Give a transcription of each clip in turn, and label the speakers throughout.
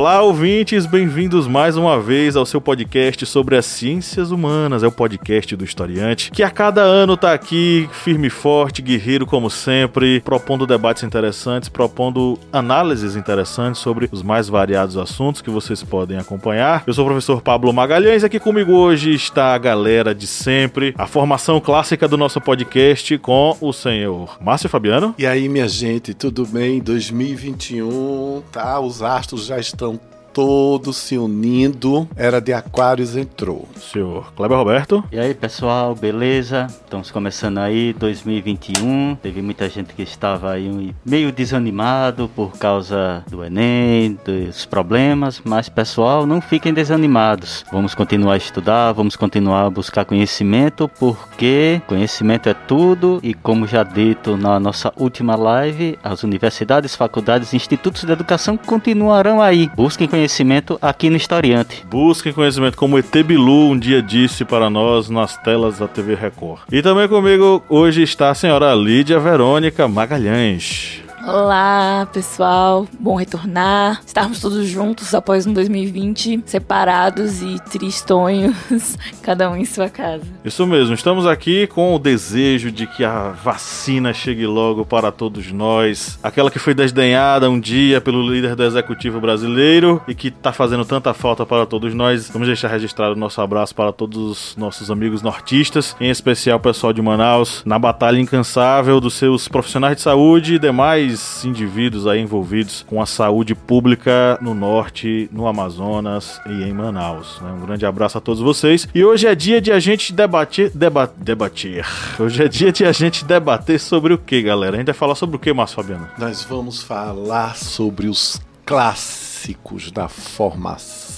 Speaker 1: Olá, ouvintes, bem-vindos mais uma vez ao seu podcast sobre as ciências humanas. É o podcast do Historiante, que a cada ano tá aqui, firme e forte, guerreiro como sempre, propondo debates interessantes, propondo análises interessantes sobre os mais variados assuntos que vocês podem acompanhar. Eu sou o professor Pablo Magalhães, aqui comigo hoje está a galera de sempre, a formação clássica do nosso podcast com o senhor Márcio Fabiano.
Speaker 2: E aí, minha gente, tudo bem? 2021, tá? Os astros já estão todos se unindo. Era de Aquários entrou.
Speaker 1: Senhor Kleber Roberto.
Speaker 3: E aí, pessoal, beleza? Estamos começando aí 2021. Teve muita gente que estava aí meio desanimado por causa do Enem, dos problemas, mas pessoal, não fiquem desanimados. Vamos continuar a estudar, vamos continuar a buscar conhecimento, porque conhecimento é tudo e como já dito na nossa última live, as universidades, faculdades, institutos de educação continuarão aí. Busquem conhecimento conhecimento aqui no Historiante.
Speaker 1: Busquem conhecimento, como ET Bilu um dia disse para nós nas telas da TV Record. E também comigo hoje está a senhora Lídia Verônica Magalhães.
Speaker 4: Olá, pessoal. Bom retornar. Estarmos todos juntos após um 2020, separados e tristonhos, cada um em sua casa.
Speaker 1: Isso mesmo. Estamos aqui com o desejo de que a vacina chegue logo para todos nós. Aquela que foi desdenhada um dia pelo líder do executivo brasileiro e que está fazendo tanta falta para todos nós. Vamos deixar registrado o nosso abraço para todos os nossos amigos nortistas, em especial o pessoal de Manaus, na batalha incansável dos seus profissionais de saúde e demais indivíduos aí envolvidos com a saúde pública no norte, no Amazonas e em Manaus. Né? Um grande abraço a todos vocês. E hoje é dia de a gente debater. Deba, debater. Hoje é dia de a gente debater sobre o que, galera? A gente vai falar sobre o que, Márcio Fabiano?
Speaker 2: Nós vamos falar sobre os clássicos da formação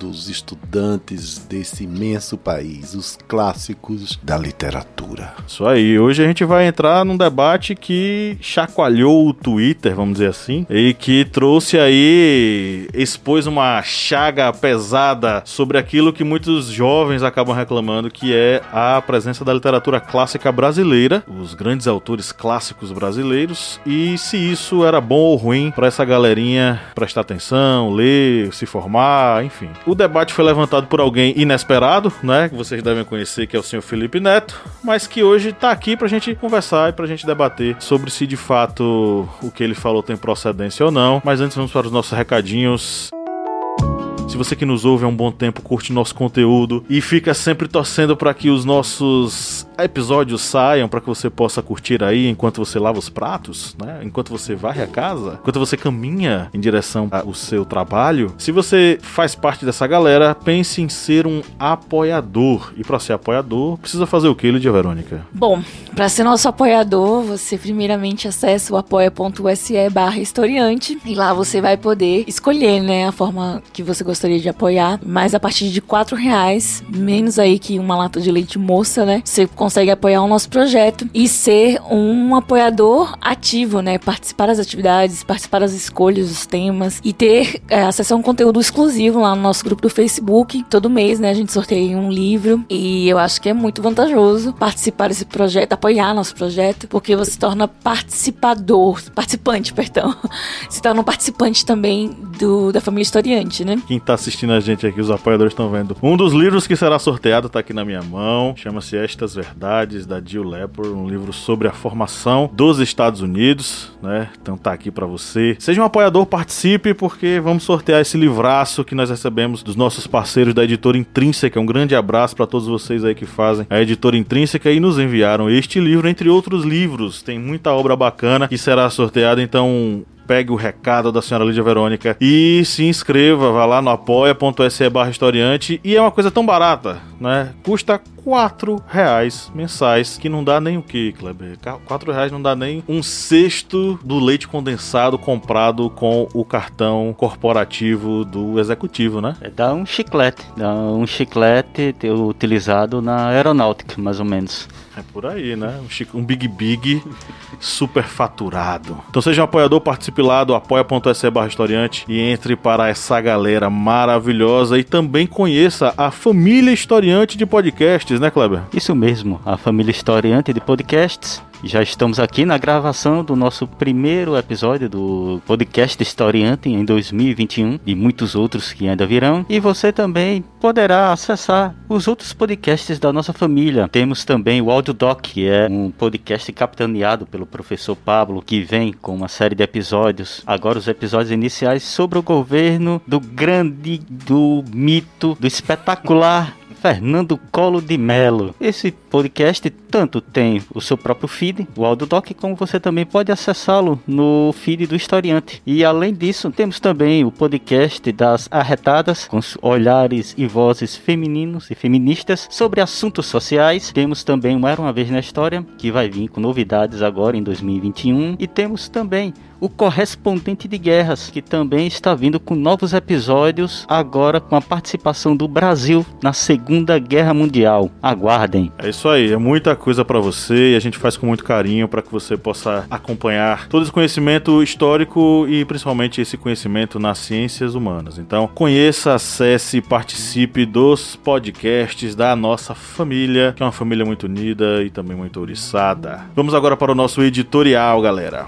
Speaker 2: dos estudantes desse imenso país, os clássicos da literatura.
Speaker 1: Isso aí, hoje a gente vai entrar num debate que chacoalhou o Twitter, vamos dizer assim, e que trouxe aí, expôs uma chaga pesada sobre aquilo que muitos jovens acabam reclamando, que é a presença da literatura clássica brasileira, os grandes autores clássicos brasileiros, e se isso era bom ou ruim para essa galerinha prestar atenção, ler, se formar, enfim. O debate foi levantado por alguém inesperado, né? Que vocês devem conhecer, que é o senhor Felipe Neto, mas que hoje tá aqui pra gente conversar e pra gente debater sobre se de fato o que ele falou tem procedência ou não. Mas antes vamos para os nossos recadinhos. Se você que nos ouve há um bom tempo curte nosso conteúdo e fica sempre torcendo para que os nossos episódios saiam para que você possa curtir aí enquanto você lava os pratos, né? Enquanto você varre a casa, enquanto você caminha em direção ao seu trabalho. Se você faz parte dessa galera, pense em ser um apoiador. E para ser apoiador, precisa fazer o que, Lídia Verônica?
Speaker 4: Bom, para ser nosso apoiador, você primeiramente acessa o apoia.se barra historiante e lá você vai poder escolher, né, a forma que você gostaria de apoiar. Mas a partir de quatro reais, menos aí que uma lata de leite moça, né, você consegue apoiar o nosso projeto e ser um apoiador ativo, né? Participar das atividades, participar das escolhas, dos temas e ter é, acesso a um conteúdo exclusivo lá no nosso grupo do Facebook. Todo mês, né? A gente sorteia um livro e eu acho que é muito vantajoso participar desse projeto, apoiar nosso projeto, porque você se torna participador, participante, perdão. Se torna um participante também do, da família historiante, né?
Speaker 1: Quem tá assistindo a gente aqui, os apoiadores estão vendo. Um dos livros que será sorteado tá aqui na minha mão, chama-se Estas Verdades Verdades, da Jill Lepore, um livro sobre a formação dos Estados Unidos, né? Então tá aqui para você. Seja um apoiador, participe, porque vamos sortear esse livraço que nós recebemos dos nossos parceiros da editora Intrínseca. Um grande abraço para todos vocês aí que fazem a editora Intrínseca e nos enviaram este livro, entre outros livros. Tem muita obra bacana que será sorteada, então pegue o recado da senhora Lídia Verônica e se inscreva, vá lá no apoia.se barra historiante e é uma coisa tão barata, né? Custa 4 reais mensais, que não dá nem o que, Kleber? 4 reais não dá nem um sexto do leite condensado comprado com o cartão corporativo do executivo, né?
Speaker 3: É, dá um chiclete, dá um chiclete utilizado na aeronáutica, mais ou menos.
Speaker 1: É por aí, né? Um, um Big Big super faturado. Então seja um apoiador, participe lá do apoia.se barra historiante e entre para essa galera maravilhosa e também conheça a família historiante de podcasts Né, Kleber?
Speaker 3: Isso mesmo, a família historiante de podcasts já estamos aqui na gravação do nosso primeiro episódio do podcast Historiante em 2021 e muitos outros que ainda virão. E você também poderá acessar os outros podcasts da nossa família. Temos também o Audiodoc, que é um podcast capitaneado pelo professor Pablo, que vem com uma série de episódios. Agora os episódios iniciais sobre o governo do grande, do mito, do espetacular Fernando Colo de Melo. Esse podcast tanto tem o seu próprio feed, o AudioDoc, como você também pode acessá-lo no feed do Historiante. E além disso, temos também o podcast das Arretadas, com olhares e vozes femininos e feministas sobre assuntos sociais. Temos também o Era Uma Vez na História, que vai vir com novidades agora em 2021. E temos também o correspondente de guerras, que também está vindo com novos episódios, agora com a participação do Brasil na Segunda Guerra Mundial. Aguardem.
Speaker 1: É isso aí, é muita coisa para você e a gente faz com muito carinho para que você possa acompanhar todo esse conhecimento histórico e principalmente esse conhecimento nas ciências humanas. Então, conheça, acesse, participe dos podcasts da nossa família, que é uma família muito unida e também muito ouriçada. Vamos agora para o nosso editorial, galera.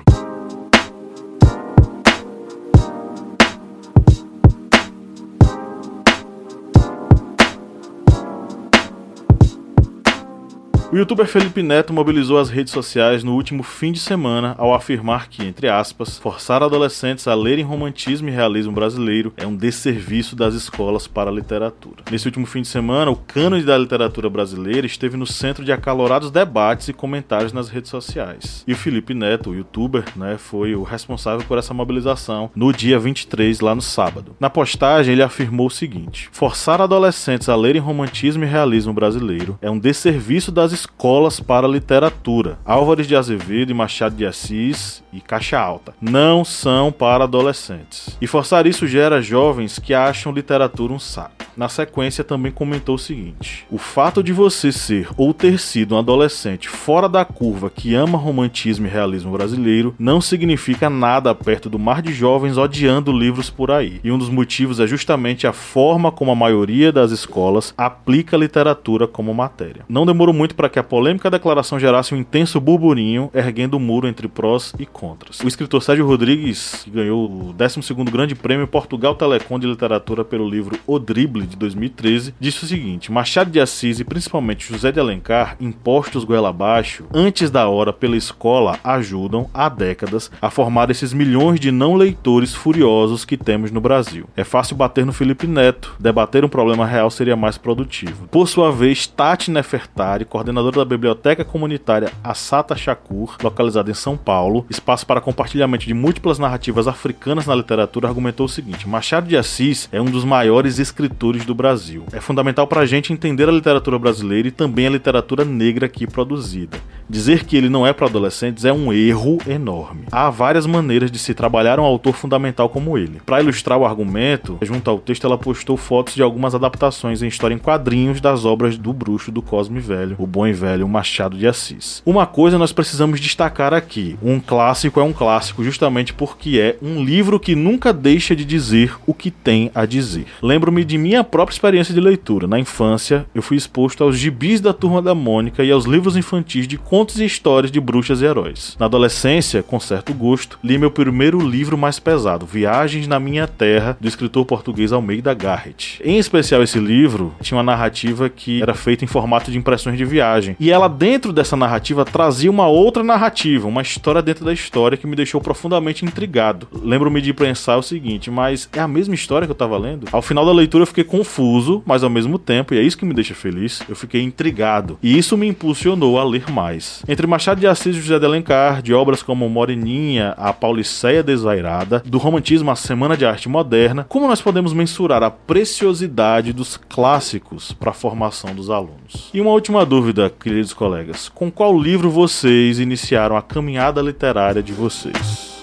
Speaker 1: O youtuber Felipe Neto mobilizou as redes sociais no último fim de semana ao afirmar que, entre aspas, forçar adolescentes a lerem romantismo e realismo brasileiro é um desserviço das escolas para a literatura. Nesse último fim de semana, o cânone da literatura brasileira esteve no centro de acalorados debates e comentários nas redes sociais. E o Felipe Neto, o youtuber, né, foi o responsável por essa mobilização no dia 23, lá no sábado. Na postagem, ele afirmou o seguinte: forçar adolescentes a lerem romantismo e realismo brasileiro é um desserviço das escolas para literatura. Álvares de Azevedo e Machado de Assis e Caixa Alta não são para adolescentes. E forçar isso gera jovens que acham literatura um saco. Na sequência, também comentou o seguinte: O fato de você ser ou ter sido um adolescente fora da curva que ama romantismo e realismo brasileiro não significa nada perto do mar de jovens odiando livros por aí. E um dos motivos é justamente a forma como a maioria das escolas aplica a literatura como matéria. Não demorou muito para que a polêmica declaração gerasse um intenso burburinho, erguendo o um muro entre prós e contras. O escritor Sérgio Rodrigues, que ganhou o 12 Grande Prêmio Portugal Telecom de Literatura pelo livro O Drible, de 2013, disse o seguinte: Machado de Assis e principalmente José de Alencar, impostos goela abaixo, antes da hora pela escola, ajudam, há décadas, a formar esses milhões de não leitores furiosos que temos no Brasil. É fácil bater no Felipe Neto, debater um problema real seria mais produtivo. Por sua vez, Tati Nefertari, coordenadora da Biblioteca Comunitária Assata Shakur, localizada em São Paulo, espaço para compartilhamento de múltiplas narrativas africanas na literatura, argumentou o seguinte: Machado de Assis é um dos maiores escritores do Brasil. É fundamental para a gente entender a literatura brasileira e também a literatura negra aqui produzida. Dizer que ele não é para adolescentes é um erro enorme. Há várias maneiras de se trabalhar um autor fundamental como ele. Para ilustrar o argumento, junto ao texto ela postou fotos de algumas adaptações em história em quadrinhos das obras do bruxo do Cosme Velho, o bom e velho Machado de Assis. Uma coisa nós precisamos destacar aqui: um clássico é um clássico justamente porque é um livro que nunca deixa de dizer o que tem a dizer. Lembro-me de minha própria experiência de leitura. Na infância, eu fui exposto aos gibis da Turma da Mônica e aos livros infantis de contos e histórias de bruxas e heróis. Na adolescência, com certo gosto, li meu primeiro livro mais pesado, Viagens na Minha Terra, do escritor português Almeida Garrett. Em especial, esse livro tinha uma narrativa que era feita em formato de impressões de viagem. E ela, dentro dessa narrativa, trazia uma outra narrativa, uma história dentro da história que me deixou profundamente intrigado. Lembro-me de pensar o seguinte, mas é a mesma história que eu tava lendo? Ao final da leitura eu fiquei confuso, mas ao mesmo tempo, e é isso que me deixa feliz, eu fiquei intrigado. E isso me impulsionou a ler mais. Entre Machado de Assis e José de Alencar, de obras como Moreninha, A Pauliceia Desvairada, do romantismo à Semana de Arte Moderna, como nós podemos mensurar a preciosidade dos clássicos para a formação dos alunos? E uma última dúvida, queridos colegas: com qual livro vocês iniciaram a caminhada literária de vocês?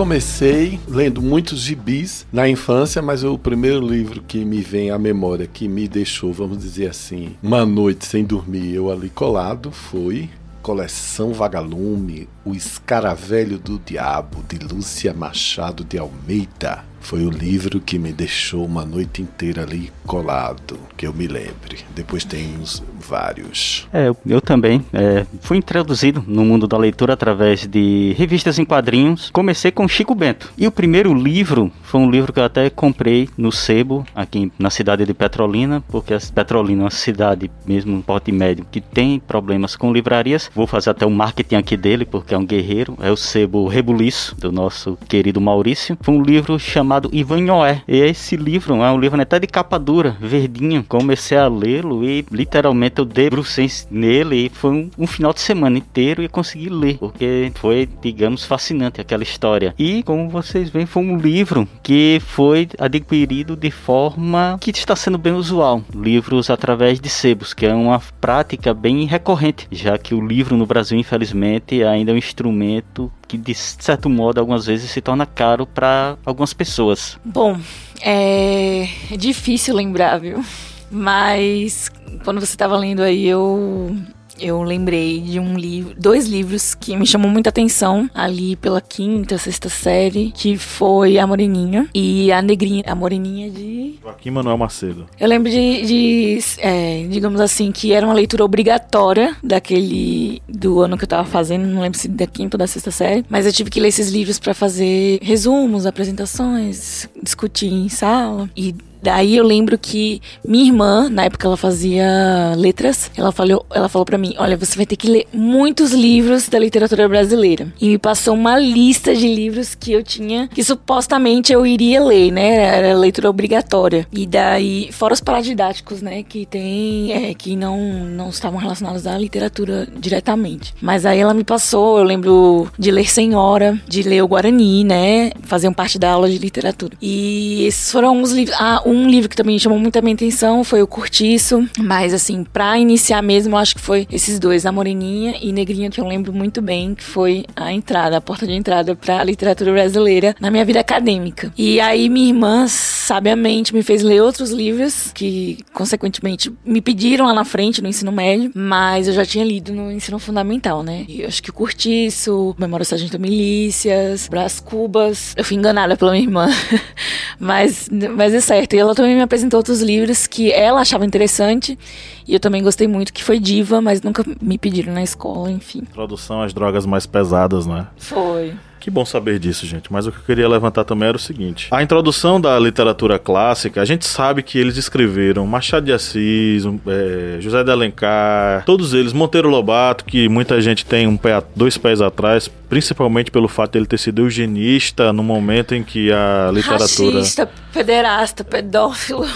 Speaker 2: Comecei lendo muitos gibis na infância, mas o primeiro livro que me vem à memória, que me deixou, vamos dizer assim, uma noite sem dormir, eu ali colado, foi Coleção Vagalume, O Escaravelho do Diabo, de Lúcia Machado de Almeida. Foi o livro que me deixou uma noite inteira ali colado, que eu me lembre. Depois tem uns vários.
Speaker 3: É, eu, também. É, fui introduzido no mundo da leitura através de revistas em quadrinhos. Comecei com Chico Bento. E o primeiro livro foi um livro que eu até comprei no Sebo, aqui na cidade de Petrolina, porque Petrolina é uma cidade, mesmo um porte médio, que tem problemas com livrarias. Vou fazer até o marketing aqui dele, porque é um guerreiro. É o Sebo Rebuliço, do nosso querido Maurício. Foi um livro chamado Ivan Noé. E esse livro é um livro até de capa dura, verdinho. Comecei a lê-lo e literalmente eu debrucei nele e foi um, um, final de semana inteiro e consegui ler, porque foi, digamos, fascinante aquela história. E, como vocês veem, foi um livro que foi adquirido de forma que está sendo bem usual. Livros através de sebos, que é uma prática bem recorrente, já que o livro no Brasil, infelizmente, ainda é um instrumento que de certo modo algumas vezes se torna caro para algumas pessoas.
Speaker 4: Bom, é... é difícil lembrar, viu? Mas quando você estava lendo aí, eu eu lembrei de um livro, dois livros que me chamou muita atenção ali pela quinta, sexta série, que foi A Moreninha e A Negrinha, A Moreninha de...
Speaker 1: Joaquim Manuel Macedo.
Speaker 4: Eu lembro de, de é, digamos assim, que era uma leitura obrigatória daquele, do ano que eu tava fazendo, não lembro se da quinta ou da sexta série, mas eu tive que ler esses livros para fazer resumos, apresentações, discutir em sala e Daí eu lembro que minha irmã, na época ela fazia letras, ela falou, ela falou para mim: "Olha, você vai ter que ler muitos livros da literatura brasileira". E me passou uma lista de livros que eu tinha que supostamente eu iria ler, né? Era leitura obrigatória. E daí, fora os paradidáticos, né, que tem, é, que não não estavam relacionados à literatura diretamente. Mas aí ela me passou, eu lembro de ler Senhora, de ler o Guarani, né? Faziam parte da aula de literatura. E esses foram os livros. Ah, um livro que também chamou muita minha atenção foi o Curtiço, mas assim, pra iniciar mesmo, eu acho que foi esses dois, A Moreninha e Negrinha, que eu lembro muito bem, que foi a entrada, a porta de entrada pra literatura brasileira na minha vida acadêmica. E aí minha irmã, sabiamente, me fez ler outros livros que, consequentemente, me pediram lá na frente, no ensino médio, mas eu já tinha lido no ensino fundamental, né? E eu acho que o Curtiço, Memória Sargento Milícias, Brás Cubas, eu fui enganada pela minha irmã, mas, mas é certo, ela também me apresentou outros livros que ela achava interessante e eu também gostei muito, que foi Diva, mas nunca me pediram na escola, enfim.
Speaker 1: Introdução às drogas mais pesadas, né?
Speaker 4: Foi.
Speaker 1: Que bom saber disso, gente. Mas o que eu queria levantar também era o seguinte: a introdução da literatura clássica, a gente sabe que eles escreveram Machado de Assis, é, José de Alencar, todos eles, Monteiro Lobato, que muita gente tem um pé, dois pés atrás, principalmente pelo fato de ele ter sido eugenista no momento em que a literatura.
Speaker 4: Racista, pederasta, pedófilo.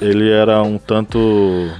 Speaker 1: Ele era um tanto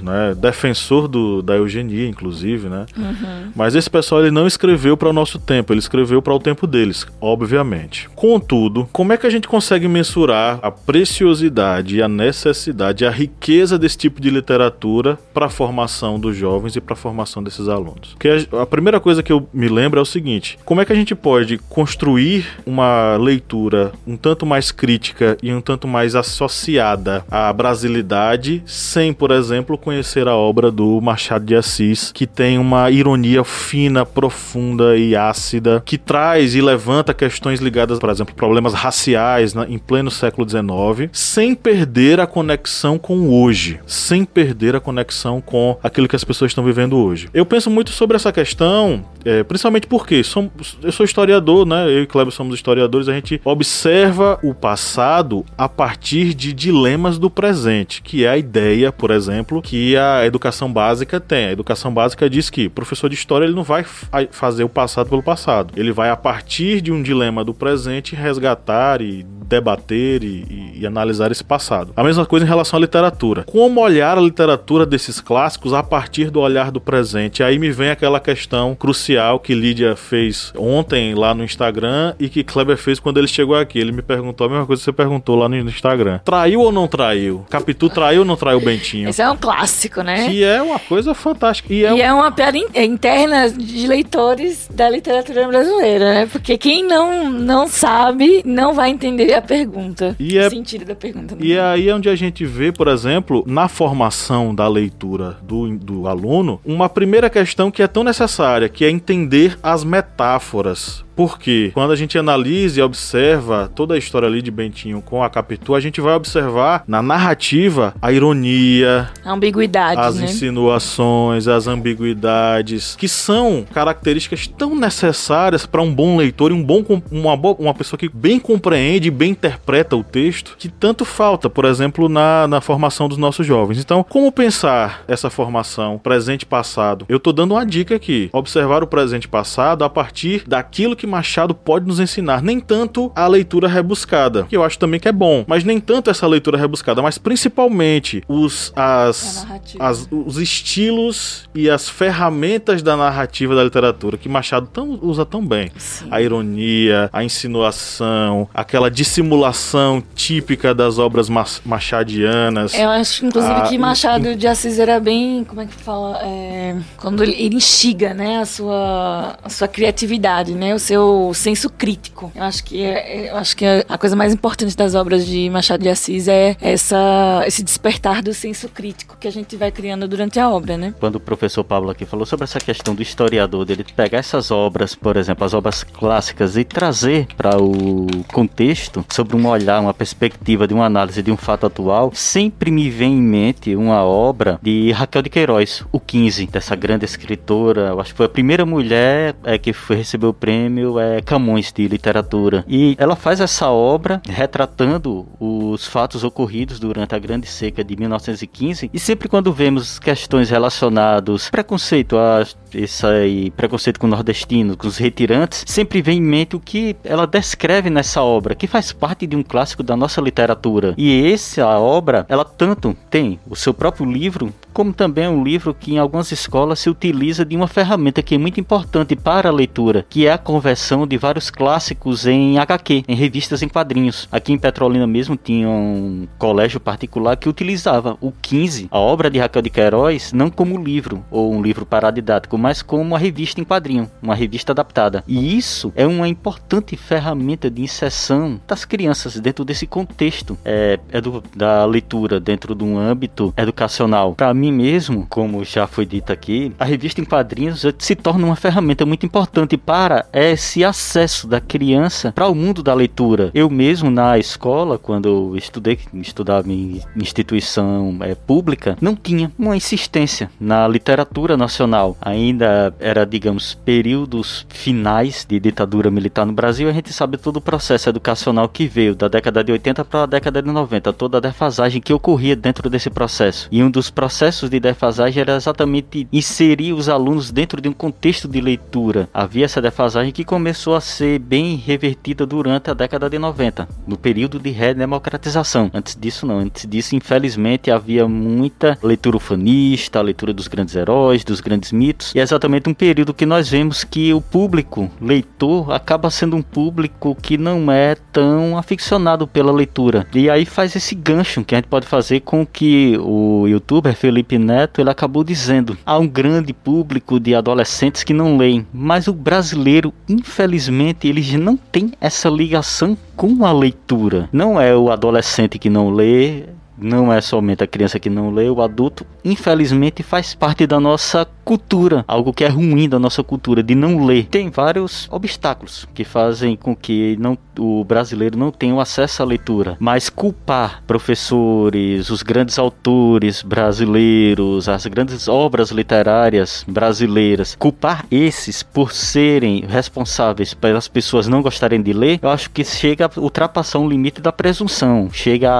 Speaker 1: né, defensor do, da eugenia, inclusive, né?
Speaker 4: Uhum.
Speaker 1: Mas esse pessoal ele não escreveu para o nosso tempo, ele escreveu para o tempo deles obviamente. Contudo, como é que a gente consegue mensurar a preciosidade, a necessidade, a riqueza desse tipo de literatura para a formação dos jovens e para a formação desses alunos? Porque a primeira coisa que eu me lembro é o seguinte: como é que a gente pode construir uma leitura um tanto mais crítica e um tanto mais associada à brasilidade sem, por exemplo, conhecer a obra do Machado de Assis, que tem uma ironia fina, profunda e ácida, que traz e levanta questões ligadas, por exemplo, problemas raciais em pleno século XIX, sem perder a conexão com o hoje, sem perder a conexão com aquilo que as pessoas estão vivendo hoje. Eu penso muito sobre essa questão, é, principalmente porque somos, sou historiador, né? Eu e Kleber somos historiadores, a gente observa o passado a partir de dilemas do presente, que é a ideia, por exemplo, que a educação básica tem. A educação básica diz que o professor de história ele não vai fazer o passado pelo passado, ele vai a partir de um dilema do presente resgatar e debater e, e, e, analisar esse passado. A mesma coisa em relação à literatura. Como olhar a literatura desses clássicos a partir do olhar do presente? Aí me vem aquela questão crucial que Lídia fez ontem lá no Instagram e que Kleber fez quando ele chegou aqui. Ele me perguntou a mesma coisa que você perguntou lá no Instagram. Traiu ou não traiu? Capitu traiu ou não traiu o Bentinho?
Speaker 4: Esse é um clássico, né?
Speaker 1: Que é uma coisa fantástica.
Speaker 4: E é, e é uma piada interna de leitores da literatura brasileira, né? Porque quem não, não sabe não vai entender a pergunta.
Speaker 1: E é,
Speaker 4: o sentido da pergunta.
Speaker 1: E é aí onde a gente vê, por exemplo, na formação da leitura do, do aluno, uma primeira questão que é tão necessária, que é entender as metáforas porque quando a gente analisa e observa toda a história ali de Bentinho com a Capitu, a gente vai observar na narrativa a ironia,
Speaker 4: a ambiguidade,
Speaker 1: as
Speaker 4: né?
Speaker 1: insinuações, as ambiguidades, que são características tão necessárias para um bom leitor e um bom uma, uma pessoa que bem compreende e bem interpreta o texto, que tanto falta, por exemplo, na, na formação dos nossos jovens. Então, como pensar essa formação presente e passado? Eu tô dando uma dica aqui: observar o presente e passado a partir daquilo que que Machado pode nos ensinar. Nem tanto a leitura rebuscada, que eu acho também que é bom, mas nem tanto essa leitura rebuscada, mas principalmente os, as, as os estilos e as ferramentas da narrativa da literatura que Machado tão, usa tão bem. Sim. A ironia, a insinuação, aquela dissimulação típica das obras machadianas.
Speaker 4: Eu acho, inclusive, a, que Machado de Assis era bem, como é que fala? É, quando ele, ele instiga, né, a sua, a sua criatividade, né, o seu seu senso crítico. Eu acho que é, eu acho que é a coisa mais importante das obras de Machado de Assis é essa, esse despertar do senso crítico que a gente vai criando durante a obra, né?
Speaker 3: Quando o professor Pablo aqui falou sobre essa questão do historiador, dele pegar essas obras, por exemplo, as obras clássicas e trazer para o contexto sobre um olhar, uma perspectiva de uma análise de um fato atual, sempre me vem em mente uma obra de Raquel de Queiroz, o 15, dessa grande escritora, eu acho que foi a primeira mulher é, que foi receber o prêmio prêmio é, Camões de Literatura. E ela faz essa obra retratando os fatos ocorridos durante a Grande Seca de 1915 e sempre quando vemos questões relacionadas preconceito a esse preconceito com nordestinos, com os retirantes, sempre vem em mente o que ela descreve nessa obra, que faz parte de um clássico da nossa literatura. E essa obra, ela tanto tem o seu próprio livro, como também é um livro que em algumas escolas se utiliza de uma ferramenta que é muito importante para a leitura, que é a conversão de vários clássicos em HQ, em revistas em quadrinhos. Aqui em Petrolina mesmo tinha um colégio particular que utilizava o 15, a obra de Raquel de Queiroz, não como livro ou um livro paradidático, mas como uma revista em quadrinho, uma revista adaptada. E isso é uma importante ferramenta de inserção das crianças dentro desse contexto é, edu, da leitura, dentro de um âmbito educacional. Para mim mesmo, como já foi dito aqui, a revista em quadrinhos se torna uma ferramenta muito importante para esse acesso da criança para o mundo da leitura. Eu mesmo na escola, quando eu estudei, estudava em instituição é, pública, não tinha uma insistência na literatura nacional. Ainda ainda era, digamos, períodos finais de ditadura militar no Brasil, a gente sabe todo o processo educacional que veio da década de 80 para a década de 90, toda a defasagem que ocorria dentro desse processo. E um dos processos de defasagem era exatamente inserir os alunos dentro de um contexto de leitura. Havia essa defasagem que começou a ser bem revertida durante a década de 90, no período de redemocratização. Antes disso não, antes disso infelizmente havia muita leitura ufanista, leitura dos grandes heróis, dos grandes mitos, e exatamente um período que nós vemos que o público leitor acaba sendo um público que não é tão aficionado pela leitura. E aí faz esse gancho que a gente pode fazer com que o youtuber Felipe Neto ele acabou dizendo: há um grande público de adolescentes que não leem, mas o brasileiro, infelizmente, ele não tem essa ligação com a leitura. Não é o adolescente que não lê, não é somente a criança que não lê, o adulto, infelizmente, faz parte da nossa cultura, algo que é ruim da nossa cultura, de não ler. Tem vários obstáculos que fazem com que não, o brasileiro não tenha acesso à leitura, mas culpar professores, os grandes autores brasileiros, as grandes obras literárias brasileiras, culpar esses por serem responsáveis pelas pessoas não gostarem de ler, eu acho que chega a ultrapassar um limite da presunção, chega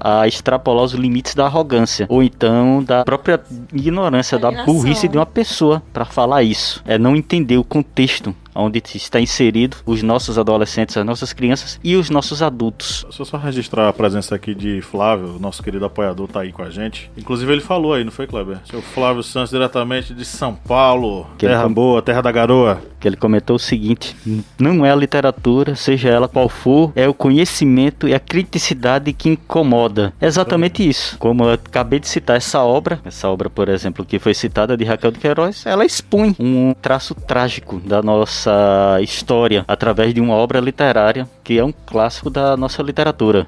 Speaker 3: a, a extrapolar os limites da arrogância, ou então da própria ignorância, da burrice de uma pessoa para falar isso. É não entender o contexto onde está inserido os nossos adolescentes, as nossas crianças e os nossos adultos.
Speaker 1: Deixa eu só registrar a presença aqui de Flávio, nosso querido apoiador, tá aí com a gente. Inclusive ele falou aí, não foi, Kleber? Seu Flávio Santos, diretamente de São Paulo.
Speaker 3: Que
Speaker 1: terra
Speaker 3: ele-
Speaker 1: boa, terra da garoa.
Speaker 3: Que ele comentou o seguinte: não é a literatura, seja ela qual for, é o conhecimento e a criticidade que incomoda. É exatamente isso. Como eu acabei de citar essa obra, essa obra, por exemplo, que foi citada de Raquel de Queiroz, ela expõe um traço trágico da nossa história através de uma obra literária que é um clássico da nossa literatura.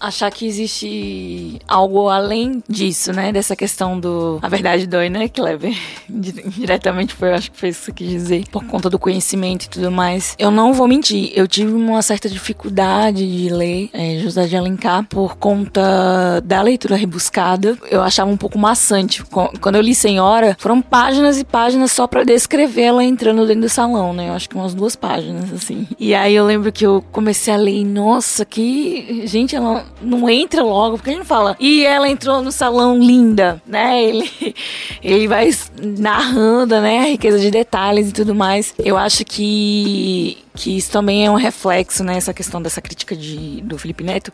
Speaker 4: Achar que existe algo além disso, né? Dessa questão do. A verdade dói, né, Kleber? Di- Diretamente foi, acho que foi isso que quis dizer. Por conta do conhecimento e tudo mais. Eu não vou mentir, eu tive uma certa dificuldade de ler é, José de Alencar por conta da leitura rebuscada. Eu achava um pouco maçante. Quando eu li Senhora, foram páginas e páginas só pra descrever ela entrando dentro do salão, né? Eu acho que umas duas páginas, assim. E aí eu lembro que eu comecei a ler nossa, que. Gente, ela não entra logo, porque ele não fala. E ela entrou no salão linda, né? Ele, ele vai narrando, né? A riqueza de detalhes e tudo mais. Eu acho que. Que isso também é um reflexo, né? Essa questão dessa crítica de, do Felipe Neto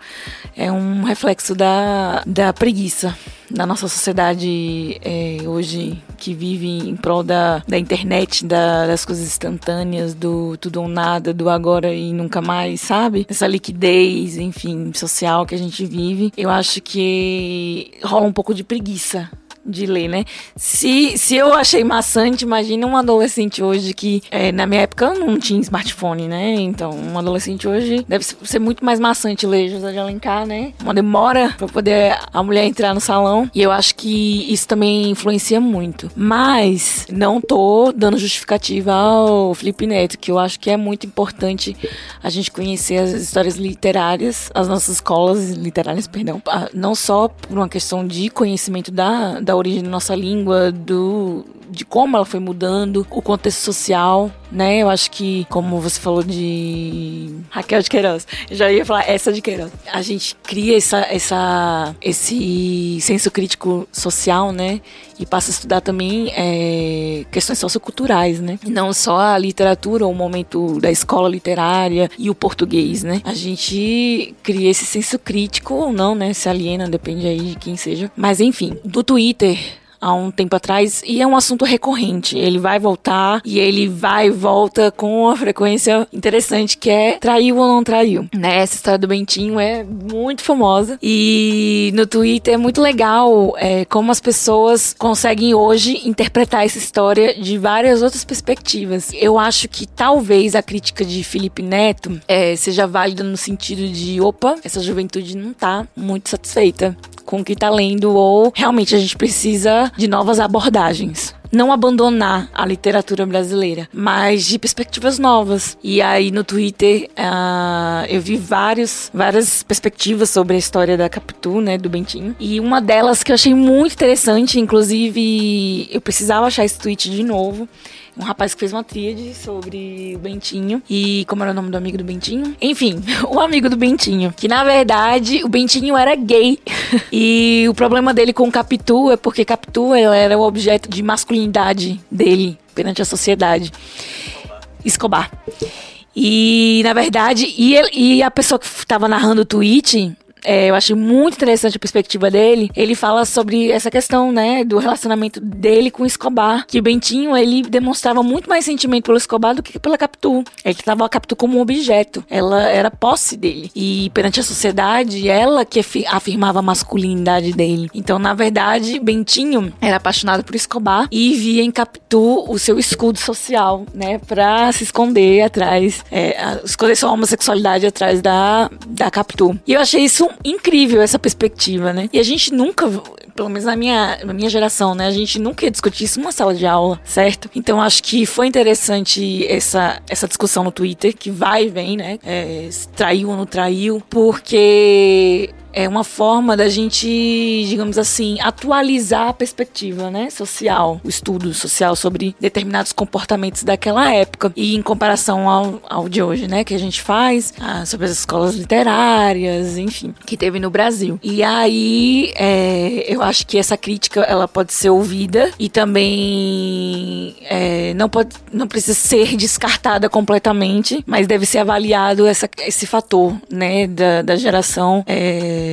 Speaker 4: é um reflexo da, da preguiça da nossa sociedade é, hoje que vive em prol da, da internet, da- das coisas instantâneas, do tudo ou nada, do agora e nunca mais, sabe? Essa liquidez, enfim, social que a gente vive. Eu acho que rola um pouco de preguiça de ler, né? Se, se eu achei maçante, imagina um adolescente hoje que, é, na minha época, não tinha smartphone, né? Então, um adolescente hoje deve ser muito mais maçante ler José de Alencar, né? Uma demora pra poder a mulher entrar no salão. E eu acho que isso também influencia muito. Mas, não tô dando justificativa ao Felipe Neto, que eu acho que é muito importante a gente conhecer as histórias literárias, as nossas escolas literárias, perdão, não só por uma questão de conhecimento da, da origem da nossa língua, do de como ela foi mudando, o contexto social, né? Eu acho que, como você falou de Raquel de Queiroz, eu já ia falar essa de Queiroz. A gente cria essa, essa, esse senso crítico social, né? E passa a estudar também é, questões socioculturais, né? Não só a literatura, o momento da escola literária e o português, né? A gente cria esse senso crítico ou não, né? Se aliena, depende aí de quem seja. Mas enfim, do Twitter há um tempo atrás e é um assunto recorrente. Ele vai voltar e ele vai e volta com uma frequência interessante que é traiu ou não traiu. Né? Essa história do Bentinho é muito famosa e no Twitter é muito legal é, como as pessoas conseguem hoje interpretar essa história de várias outras perspectivas. Eu acho que talvez a crítica de Felipe Neto é, seja válida no sentido de opa, essa juventude não tá muito satisfeita com o que tá lendo ou realmente a gente precisa de novas abordagens. Não abandonar a literatura brasileira, mas de perspectivas novas. E aí no Twitter ah, eu vi vários, várias perspectivas sobre a história da Capitu, né, do Bentinho. E uma delas que eu achei muito interessante, inclusive eu precisava achar esse tweet de novo um rapaz que fez uma tríade sobre o Bentinho. E como era o nome do amigo do Bentinho? Enfim, o amigo do Bentinho. Que na verdade o Bentinho era gay. e o problema dele com Capitu é porque Capitu era o objeto de masculinidade dele perante a sociedade. Escobar. E na verdade, e, ele- e a pessoa que estava narrando o tweet. É, eu achei muito interessante a perspectiva dele. Ele fala sobre essa questão, né, do relacionamento dele com Escobar. Que Bentinho, ele demonstrava muito mais sentimento pelo Escobar do que pela Capitu. Ele tratava a Capitu como um objeto. Ela era posse dele. E perante a sociedade, ela que afi- afirmava a masculinidade dele. Então, na verdade, Bentinho era apaixonado por Escobar e via em Capitu o seu escudo social, né, pra se esconder atrás, é, esconder sua homossexualidade atrás da, da Capitu. E eu achei isso incrível, essa perspectiva, né? E a gente nunca, pelo menos na minha, na minha geração, né, a gente nunca ia discutir isso numa sala de aula, certo? Então acho que foi interessante essa, essa discussão no Twitter, que vai e vem, né? É, traiu ou não traiu, porque é uma forma da gente, digamos assim, atualizar a perspectiva, né, social, o estudo social sobre determinados comportamentos daquela época e em comparação ao, ao de hoje, né, que a gente faz ah, sobre as escolas literárias, enfim, que teve no Brasil. E aí, é, eu acho que essa crítica ela pode ser ouvida e também é, não pode, não precisa ser descartada completamente, mas deve ser avaliado essa, esse fator, né, da, da geração é,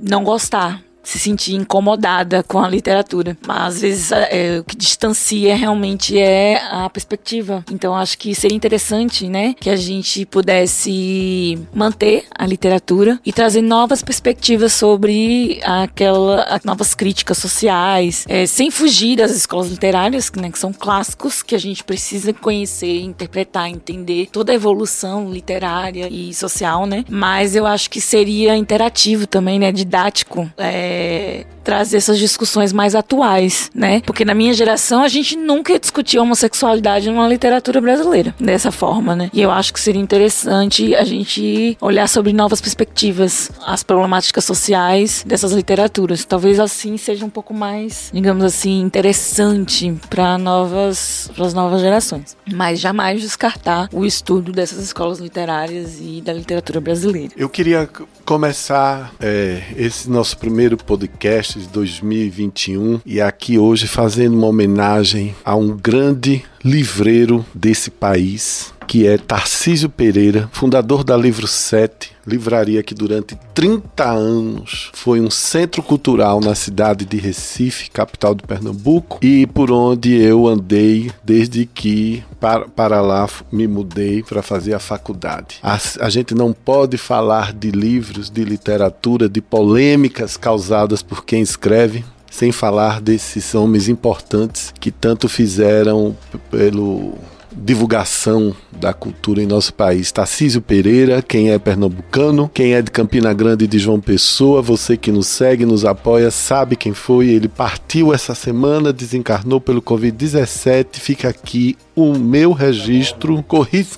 Speaker 4: não gostar se sentir incomodada com a literatura. Mas às vezes é, o que distancia realmente é a perspectiva. Então acho que seria interessante, né, que a gente pudesse manter a literatura e trazer novas perspectivas sobre aquela novas críticas sociais, é, sem fugir das escolas literárias, né, que são clássicos que a gente precisa conhecer, interpretar, entender toda a evolução literária e social, né? Mas eu acho que seria interativo também, né, didático. É, é, trazer essas discussões mais atuais, né? Porque na minha geração a gente nunca discutia homossexualidade numa literatura brasileira dessa forma, né? E eu acho que seria interessante a gente olhar sobre novas perspectivas, as problemáticas sociais dessas literaturas. Talvez assim seja um pouco mais, digamos assim, interessante para novas, para as novas gerações. Mas jamais descartar o estudo dessas escolas literárias e da literatura brasileira.
Speaker 2: Eu queria começar é, esse nosso primeiro podcast de 2021 e aqui hoje fazendo uma homenagem a um grande livreiro desse país, que é Tarcísio Pereira, fundador da Livro 7, livraria que durante 30 anos foi um centro cultural na cidade de Recife, capital de Pernambuco, e por onde eu andei desde que para, para lá me mudei para fazer a faculdade. A, a gente não pode falar de livros, de literatura, de polêmicas causadas por quem escreve, sem falar desses homens importantes que tanto fizeram pelo divulgação da cultura em nosso país. Tarcísio Pereira, quem é pernambucano, quem é de Campina Grande de João Pessoa, você que nos segue, nos apoia, sabe quem foi. Ele partiu essa semana, desencarnou pelo Covid-17. Fica aqui o meu registro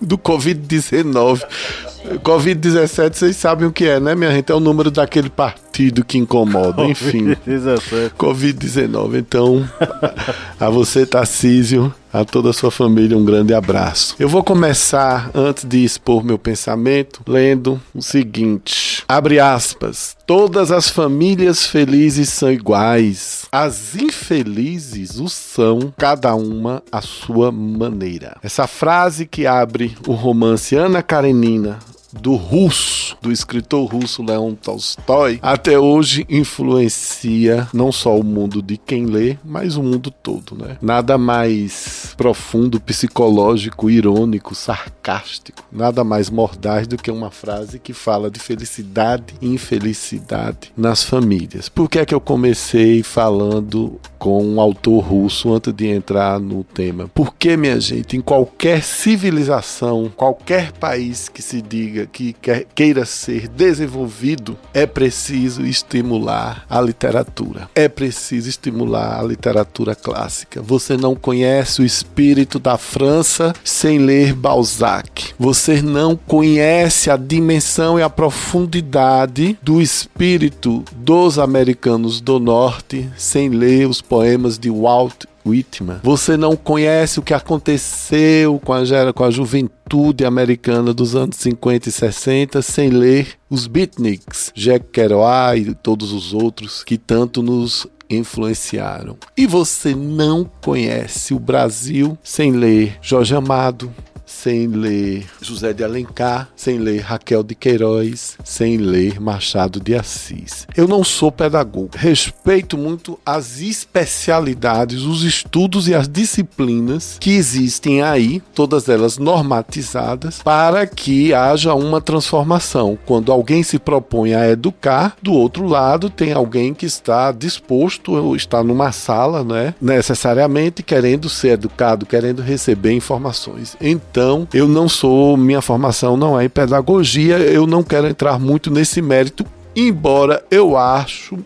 Speaker 2: do Covid-19. Covid-17, vocês sabem o que é, né, minha gente? É o número daquele partido que incomoda. Enfim. Covid-19. Então, a você, Tarcísio, a toda a sua família, um grande abraço. Eu vou começar, antes de expor meu pensamento, lendo o seguinte: abre aspas. Todas as famílias felizes são iguais. As infelizes o são, cada uma à sua maneira. Essa frase que abre o romance Ana Karenina, do russo, do escritor russo Leon Tolstói, até hoje influencia não só o mundo de quem lê, mas o mundo todo, né? Nada mais profundo, psicológico, irônico, sarcástico, nada mais mordaz do que uma frase que fala de felicidade e infelicidade nas famílias. Por que é que eu comecei falando com um autor russo antes de entrar no tema? Porque, minha gente, em qualquer civilização, qualquer país que se diga que queira ser desenvolvido, é preciso estimular a literatura. É preciso estimular a literatura clássica. Você não conhece o espírito da França sem ler Balzac. Você não conhece a dimensão e a profundidade do espírito dos americanos do norte sem ler os poemas de Walt Whitman. Você não conhece o que aconteceu com a, com a juventude americana dos anos 50 e 60 sem ler os beatniks, Jack Kerouac e todos os outros que tanto nos influenciaram. E você não conhece o Brasil sem ler Jorge Amado, sem ler José de Alencar, sem ler Raquel de Queiroz, sem ler Machado de Assis. Eu não sou pedagogo. Respeito muito as especialidades, os estudos e as disciplinas que existem aí, todas elas normatizadas, para que haja uma transformação. Quando alguém se propõe a educar, do outro lado tem alguém que está disposto ou está numa sala, né, necessariamente querendo ser educado, querendo receber informações. Então, então, eu não sou, minha formação não é em pedagogia, eu não quero entrar muito nesse mérito, embora eu acho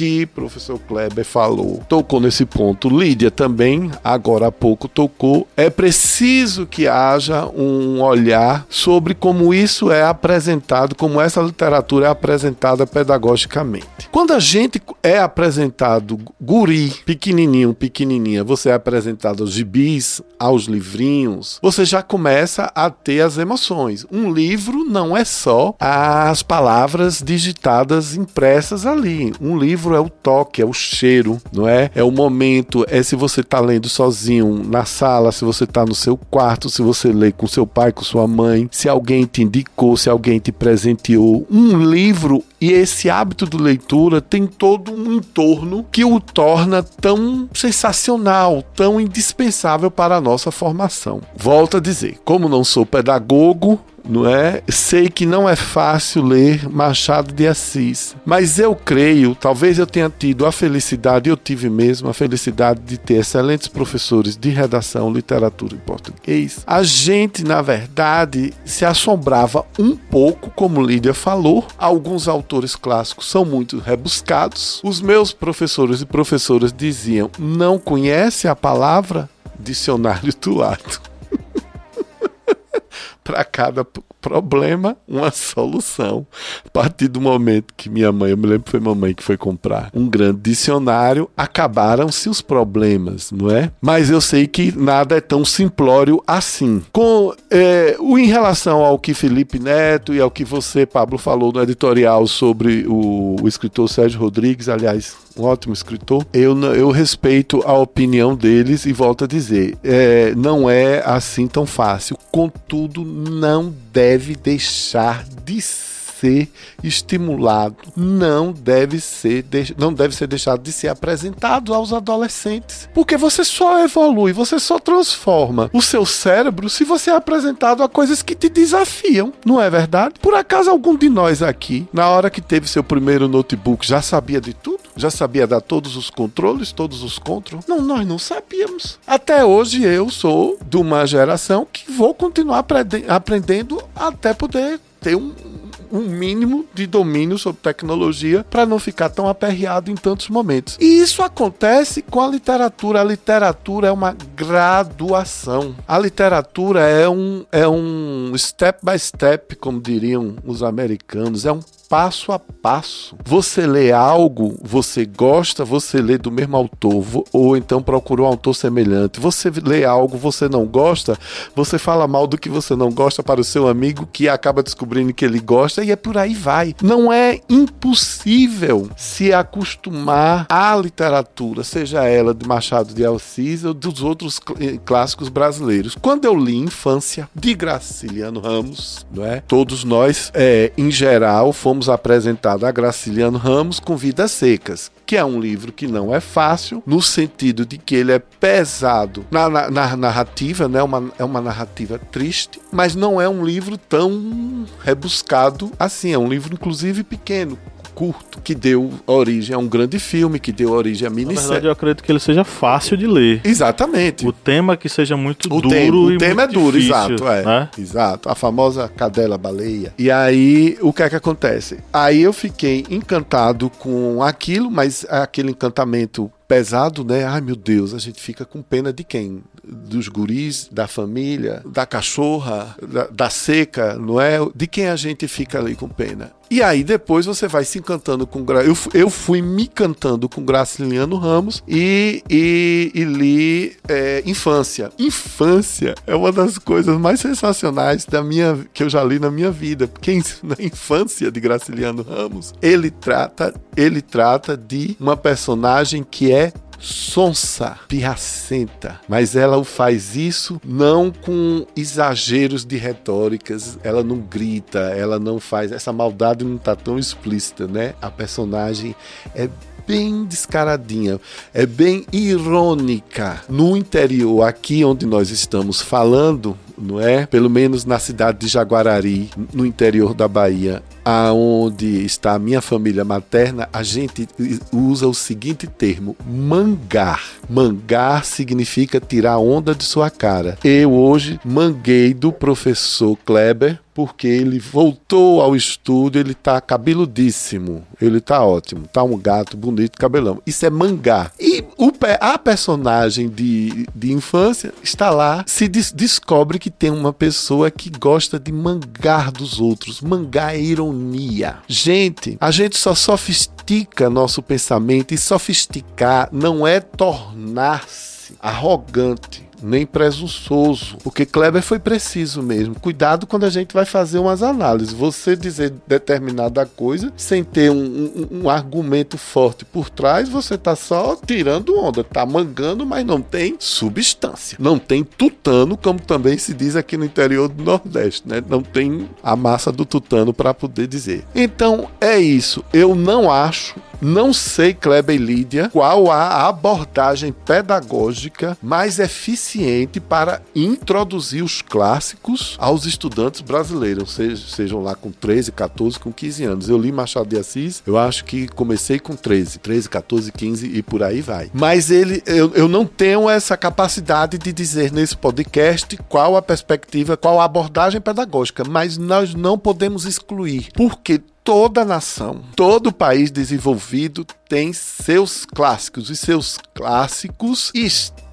Speaker 2: que professor Kleber falou. Tocou nesse ponto. Lídia também, agora há pouco, tocou. É preciso que haja um olhar sobre como isso é apresentado, como essa literatura é apresentada pedagogicamente. Quando a gente é apresentado guri, pequenininho, pequenininha, você é apresentado aos gibis, aos livrinhos, você já começa a ter as emoções. Um livro não é só as palavras digitadas impressas ali. Um livro é o toque, é o cheiro, não é? É o momento, é se você está lendo sozinho na sala, se você está no seu quarto, se você lê com seu pai, com sua mãe, se alguém te indicou, se alguém te presenteou. Um livro e esse hábito de leitura tem todo um entorno que o torna tão sensacional, tão indispensável para a nossa formação. Volto a dizer, como não sou pedagogo, não é? Sei que não é fácil ler Machado de Assis, mas eu creio, talvez eu tenha tido a felicidade, eu tive mesmo a felicidade de ter excelentes professores de redação, literatura e português. A gente, na verdade, se assombrava um pouco, como Lídia falou. Alguns autores clássicos são muito rebuscados. Os meus professores e professoras diziam: "Não conhece a palavra dicionário do lado" para cada problema, uma solução. A partir do momento que minha mãe, eu me lembro que foi mamãe que foi comprar um grande dicionário, acabaram-se os problemas, não é? Mas eu sei que nada é tão simplório assim. Com é, o em relação ao que Felipe Neto e ao que você, Pablo, falou no editorial sobre o, o escritor Sérgio Rodrigues, aliás, um ótimo escritor, eu, eu respeito a opinião deles e volto a dizer, é, não é assim tão fácil. Contudo, não deve deixar de ser estimulado, não deve ser, não deve ser deixado de ser apresentado aos adolescentes. Porque você só evolui, você só transforma o seu cérebro se você é apresentado a coisas que te desafiam, não é verdade? Por acaso algum de nós aqui, na hora que teve seu primeiro notebook, já sabia de tudo? Já sabia dar todos os controles, todos os controles? Não, nós não sabíamos. Até hoje eu sou de uma geração que vou continuar aprendendo até poder ter um, um mínimo de domínio sobre tecnologia para não ficar tão aperreado em tantos momentos. E isso acontece com a literatura. A literatura é uma graduação. A literatura é um, é um step by step, como diriam os americanos, é um passo a passo. Você lê algo, você gosta, você lê do mesmo autor, ou então procurou um autor semelhante. Você lê algo, você não gosta, você fala mal do que você não gosta para o seu amigo que acaba descobrindo que ele gosta e é por aí vai. Não é impossível se acostumar à literatura, seja ela de Machado de Assis ou dos outros eh, clássicos brasileiros. Quando eu li Infância de Graciliano Ramos, não é? Todos nós, é, em geral, fomos fomos apresentados a Graciliano Ramos com Vidas Secas, que é um livro que não é fácil, no sentido de que ele é pesado na, na, na narrativa, né? uma, é uma narrativa triste, mas não é um livro tão rebuscado assim. É um livro, inclusive, pequeno, curto, que deu origem a um grande filme, que deu origem a minissérie. Na
Speaker 1: verdade, eu acredito que ele seja fácil de ler.
Speaker 2: Exatamente.
Speaker 1: O tema que seja muito
Speaker 2: o
Speaker 1: duro
Speaker 2: tema,
Speaker 1: o
Speaker 2: e tema
Speaker 1: é
Speaker 2: duro,
Speaker 1: difícil,
Speaker 2: exato, é.
Speaker 1: Né?
Speaker 2: Exato. A famosa cadela baleia. E aí, o que é que acontece? Aí eu fiquei encantado com aquilo, mas aquele encantamento pesado, né? Ai meu Deus, a gente fica com pena de quem? Dos guris, da família, da cachorra, da, da seca, não é? De quem a gente fica ali com pena? E aí depois você vai se encantando com eu, eu fui me cantando com Graciliano Ramos e, e, e li é, Infância. Infância é uma das coisas mais sensacionais da minha que eu já li na minha vida, porque na infância de Graciliano Ramos ele trata ele trata de uma personagem que é sonsa, pirracenta, mas ela o faz isso não com exageros de retóricas, ela não grita, ela não faz, essa maldade não tá tão explícita, né? A personagem é bem descaradinha, é bem irônica. No interior, aqui onde nós estamos falando, não é? Pelo menos na cidade de Jaguarari, no interior da Bahia, aonde está a minha família materna, a gente usa o seguinte termo: mangar. Mangar significa tirar onda de sua cara. Eu hoje manguei do professor Kleber porque ele voltou ao estúdio, ele tá cabeludíssimo, ele tá ótimo, tá um gato bonito, cabelão. Isso é mangá. E o, a personagem de, de infância está lá, se des descobre que tem uma pessoa que gosta de mangar dos outros. Mangar é ironia. Gente, a gente só sofistica nosso pensamento e sofisticar não é tornar-se arrogante nem presunçoso, porque Kleber foi preciso mesmo. Cuidado quando a gente vai fazer umas análises. Você dizer determinada coisa sem ter um, um, um argumento forte por trás, você tá só tirando onda, tá mangando, mas não tem substância. Não tem tutano, como também se diz aqui no interior do Nordeste, né? Não tem a massa do tutano para poder dizer. Então é isso. Eu não acho não sei, Kleber e Lídia, qual a abordagem pedagógica mais eficiente para introduzir os clássicos aos estudantes brasileiros, sejam lá com 13, 14, com 15 anos. Eu li Machado de Assis, eu acho que comecei com 13, 13, 14, 15 e por aí vai. Mas ele, eu, eu não tenho essa capacidade de dizer nesse podcast qual a perspectiva, qual a abordagem pedagógica, mas nós não podemos excluir, porque toda nação, todo país desenvolvido tem seus clássicos e seus clássicos estão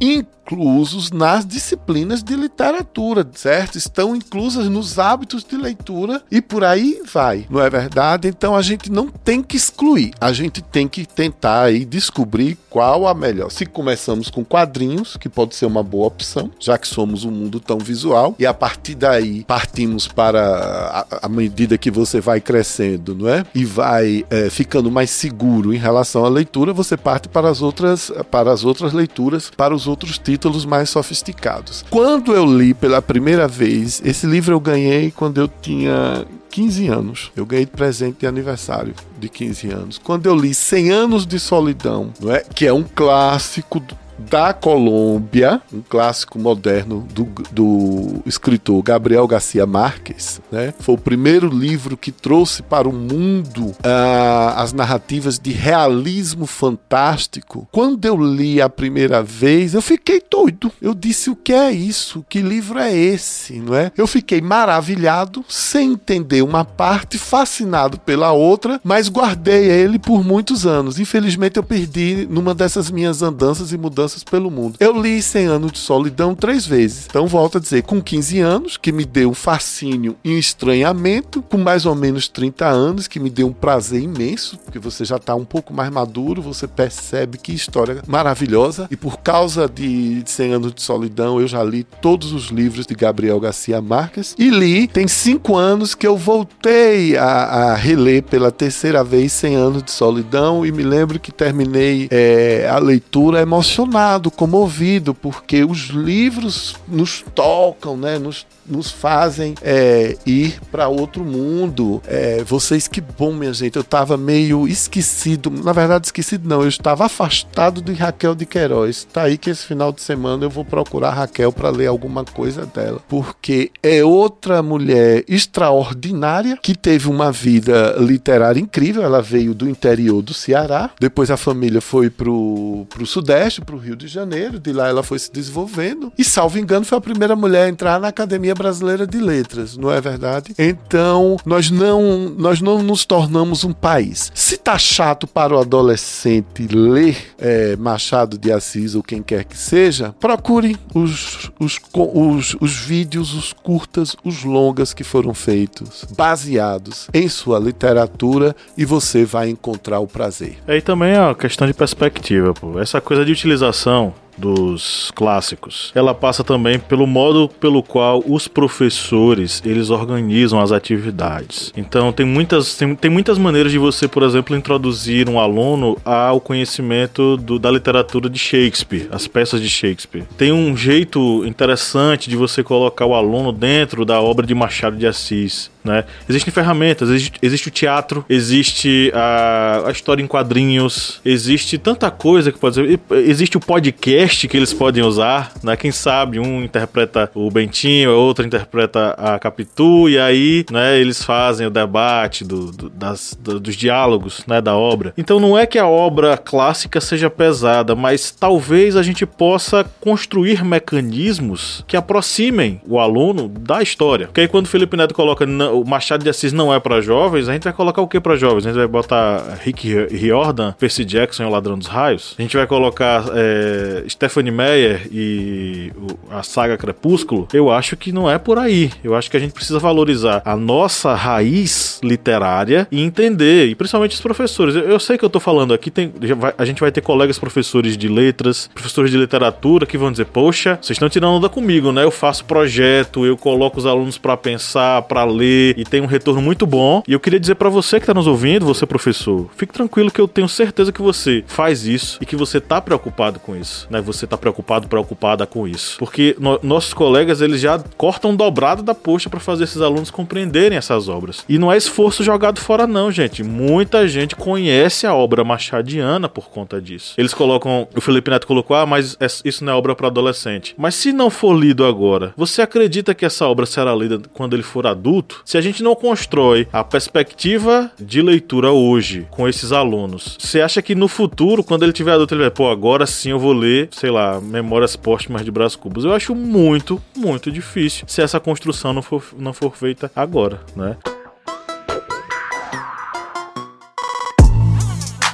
Speaker 2: inclusos nas disciplinas de literatura, certo? Estão inclusas nos hábitos de leitura e por aí vai, não é verdade? Então a gente não tem que excluir, a gente tem que tentar aí descobrir qual a melhor. Se começamos com quadrinhos, que pode ser uma boa opção, já que somos um mundo tão visual, e a partir daí partimos para a, a medida que você vai crescendo, não é? E vai é, ficando mais seguro em relação à leitura, você parte para as outras para as outras leituras, para os outros títulos mais sofisticados. Quando eu li pela primeira vez, esse livro eu ganhei quando eu tinha 15 anos. Eu ganhei de presente de aniversário de 15 anos. Quando eu li 100 anos de solidão, não é? Que é um clássico da Colômbia, um clássico moderno do, do escritor Gabriel Garcia Marques. Né? Foi o primeiro livro que trouxe para o mundo uh, as narrativas de realismo fantástico. Quando eu li a primeira vez, eu fiquei doido. Eu disse: o que é isso? Que livro é esse? Não é? Eu fiquei maravilhado, sem entender uma parte, fascinado pela outra, mas guardei ele por muitos anos. Infelizmente, eu perdi numa dessas minhas andanças e mudanças pelo mundo. Eu li 100 anos de solidão três vezes. Então, volto a dizer, com 15 anos, que me deu um fascínio e um estranhamento, com mais ou menos 30 anos, que me deu um prazer imenso, porque você já está um pouco mais maduro, você percebe que história maravilhosa. E por causa de 100 anos de solidão, eu já li todos os livros de Gabriel Garcia Marques e li, tem cinco anos que eu voltei a, a reler pela terceira vez 100 anos de solidão e me lembro que terminei é, a leitura emocionada emocionado, comovido, porque os livros nos tocam, né? Nos nos fazem é, ir para outro mundo. É, vocês, que bom, minha gente. Eu estava meio esquecido. Na verdade, esquecido não. Eu estava afastado de Raquel de Queiroz. Tá aí que esse final de semana eu vou procurar Raquel para ler alguma coisa dela. Porque é outra mulher extraordinária que teve uma vida literária incrível. Ela veio do interior do Ceará. Depois a família foi pro, pro Sudeste, pro Rio de Janeiro. De lá ela foi se desenvolvendo. E, salvo engano, foi a primeira mulher a entrar na Academia Brasileira de Letras, não é verdade? Então, nós não, nós não nos tornamos um país. Se tá chato para o adolescente ler é, Machado de Assis ou quem quer que seja, procure os, os, os, os vídeos, os curtas, os longas que foram feitos, baseados em sua literatura e você vai encontrar o prazer.
Speaker 1: Aí também é uma questão de perspectiva, pô. Essa coisa de utilização dos clássicos. Ela passa também pelo modo pelo qual os professores eles organizam as atividades. Então tem muitas tem, tem muitas maneiras de você, por exemplo, introduzir um aluno ao conhecimento do, da literatura de Shakespeare, as peças de Shakespeare. Tem um jeito interessante de você colocar o aluno dentro da obra de Machado de Assis né? Existem ferramentas, existe, existe o teatro, existe a, a, história em quadrinhos, existe tanta coisa que pode ser. Existe o podcast que eles podem usar, né? Quem sabe um interpreta o Bentinho, a outra interpreta a Capitu, e aí, né, eles fazem o debate do, do das, do, dos diálogos, né, da obra. Então não é que a obra clássica seja pesada, mas talvez a gente possa construir mecanismos que aproximem o aluno da história. Porque aí quando o Felipe Neto coloca o Machado de Assis não é para jovens, a gente vai colocar o que para jovens? A gente vai botar Rick Riordan, Percy Jackson e o Ladrão dos Raios? A gente vai colocar é, Stephanie Meyer e a saga Crepúsculo? Eu acho que não é por aí. Eu acho que a gente precisa valorizar a nossa raiz literária e entender, e principalmente os professores. Eu, eu sei que eu tô falando aqui, tem, vai, a gente vai ter colegas professores de letras, professores de literatura que vão dizer: Poxa, vocês estão tirando onda comigo, né? Eu faço projeto, eu coloco os alunos para pensar, para ler e tem um retorno muito bom. E eu queria dizer para você que tá nos ouvindo, você professor, fique tranquilo que eu tenho certeza que você faz isso e que você tá preocupado com isso, né? Você tá preocupado, preocupada com isso. Porque no, nossos colegas, eles já cortam dobrado da poxa para fazer esses alunos compreenderem essas obras. E não é esforço jogado fora não, gente. Muita gente conhece a obra machadiana por conta disso. Eles colocam, o Felipe Neto colocou, ah, mas isso não é obra para adolescente. Mas se não for lido agora, você acredita que essa obra será lida quando ele for adulto? Se a gente não constrói a perspectiva de leitura hoje com esses alunos, você acha que no futuro, quando ele tiver adulto, ele vai, pô, agora sim eu vou ler, sei lá, Memórias Póstumas de Brás Cubos? Eu acho muito, muito difícil se essa construção não for, não for feita agora, né?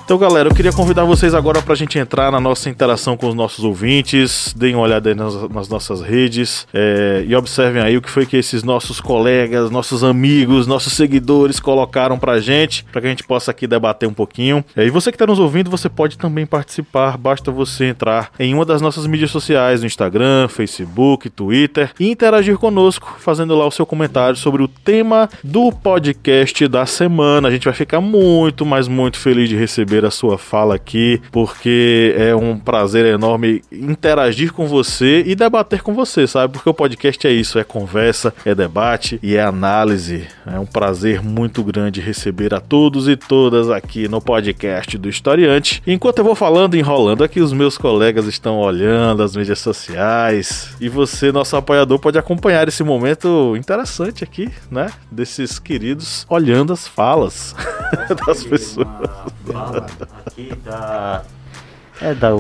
Speaker 1: Então, galera, eu queria convidar vocês agora para a gente entrar na nossa interação com os nossos ouvintes. Deem uma olhada aí nas, nas nossas redes é, e observem aí o que foi que esses nossos colegas, nossos amigos, nossos seguidores colocaram pra gente, para que a gente possa aqui debater um pouquinho. É, e você que está nos ouvindo, você pode também participar. Basta você entrar em uma das nossas mídias sociais, no Instagram, Facebook, Twitter, e interagir conosco, fazendo lá o seu comentário sobre o tema do podcast da semana. A gente vai ficar muito, mas muito feliz de receber a sua fala aqui, porque é um prazer enorme interagir com você e debater com você, sabe? Porque o podcast é isso, é conversa, é debate e é análise. É um prazer muito grande receber a todos e todas aqui no podcast do Historiante. Enquanto eu vou falando, enrolando aqui, os meus colegas estão olhando as mídias sociais e você, nosso apoiador, pode acompanhar esse momento interessante aqui, né? Desses queridos olhando as falas das pessoas.
Speaker 3: Aqui da. É da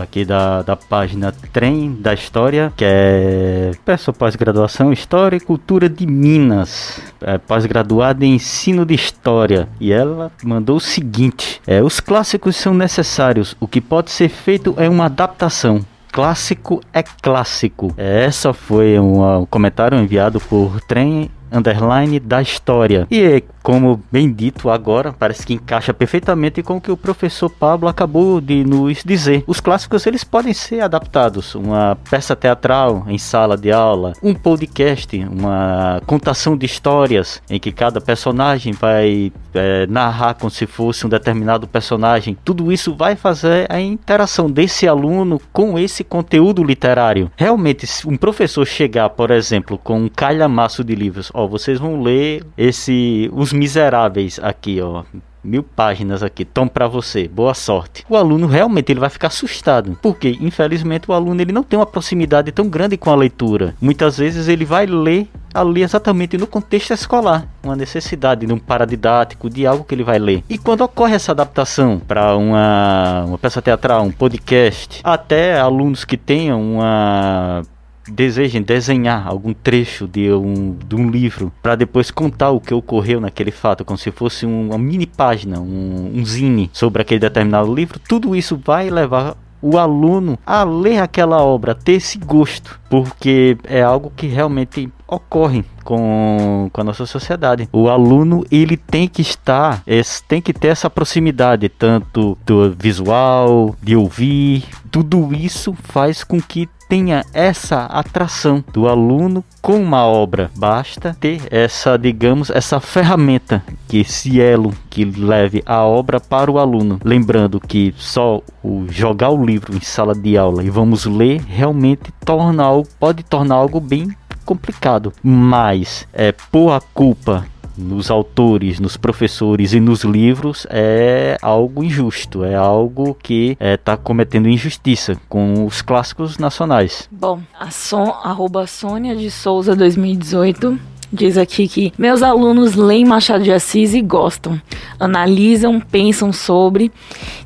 Speaker 3: aqui da, da página Trem da História, que é peço pós-graduação História e Cultura de Minas, é, pós-graduada em Ensino de História. E ela mandou o seguinte: é, os clássicos são necessários, o que pode ser feito é uma adaptação. Clássico é clássico. Essa foi um, um comentário enviado por Trem underline da história. E como bem dito agora, parece que encaixa perfeitamente com o que o professor Pablo acabou de nos dizer. Os clássicos eles podem ser adaptados, uma peça teatral em sala de aula, um podcast, uma contação de histórias em que cada personagem vai é, narrar como se fosse um determinado personagem. Tudo isso vai fazer a interação desse aluno com esse conteúdo literário. Realmente, se um professor chegar, por exemplo, com um calhamaço de livros, ó, vocês vão ler esse os miseráveis aqui, ó mil páginas aqui, tom para você, boa sorte. O aluno realmente ele vai ficar assustado, porque infelizmente o aluno ele não tem uma proximidade tão grande com a leitura. Muitas vezes ele vai ler ali exatamente no contexto escolar, uma necessidade de um paradidático, de algo que ele vai ler. E quando ocorre essa adaptação para uma, uma peça teatral, um podcast, até alunos que tenham uma desejem desenhar algum trecho de um, de um livro para depois contar o que ocorreu naquele fato, como se fosse uma mini página, um, um zine sobre aquele determinado livro, tudo isso vai levar o aluno a ler aquela obra, ter esse gosto, porque é algo que realmente ocorre com, com a nossa sociedade. O aluno ele tem que estar, tem que ter essa proximidade tanto do visual, de ouvir, tudo isso faz com que tenha essa atração do aluno com uma obra. Basta ter essa, digamos, essa ferramenta, que esse elo que leve a obra para o aluno. Lembrando que só o jogar o livro em sala de aula e vamos ler realmente torna algo, pode tornar algo bem complicado, mas é por a culpa nos autores, nos professores e nos livros é algo injusto, é algo que está é, cometendo injustiça com os clássicos nacionais.
Speaker 4: Bom, a son, arroba Sônia de Souza 2018 Diz aqui que meus alunos leem Machado de Assis e gostam, analisam, pensam sobre.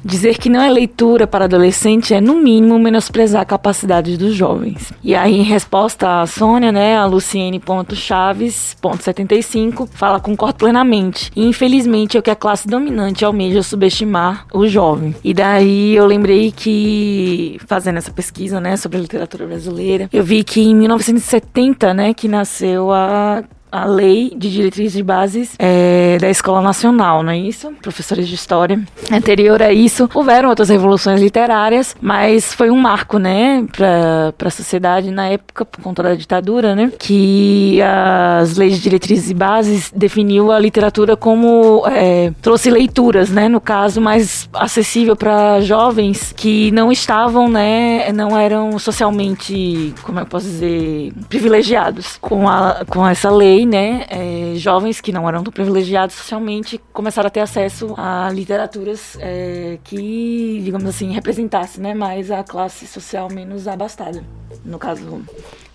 Speaker 4: Dizer que não é leitura para adolescente é, no mínimo, menosprezar a capacidade dos jovens. E aí, em resposta à Sônia, né, a Luciene.chaves.75 fala: concordo plenamente. E infelizmente é o que a classe dominante almeja subestimar o jovem. E daí eu lembrei que, fazendo essa pesquisa, né, sobre a literatura brasileira, eu vi que em 1970, né, que nasceu a a lei de diretrizes e bases é, da Escola Nacional, não é isso? Professores de História. Anterior a isso, houveram outras revoluções literárias, mas foi um marco, né, para a sociedade na época, por conta da ditadura, né, que as leis de diretrizes e bases definiu a literatura como é, trouxe leituras, né, no caso mais acessível para jovens que não estavam, né, não eram socialmente, como é eu posso dizer, privilegiados com a com essa lei né, é, jovens que não eram tão privilegiados socialmente começaram a ter acesso a literaturas é, que, digamos assim, representassem né, mais a classe social menos abastada. No caso,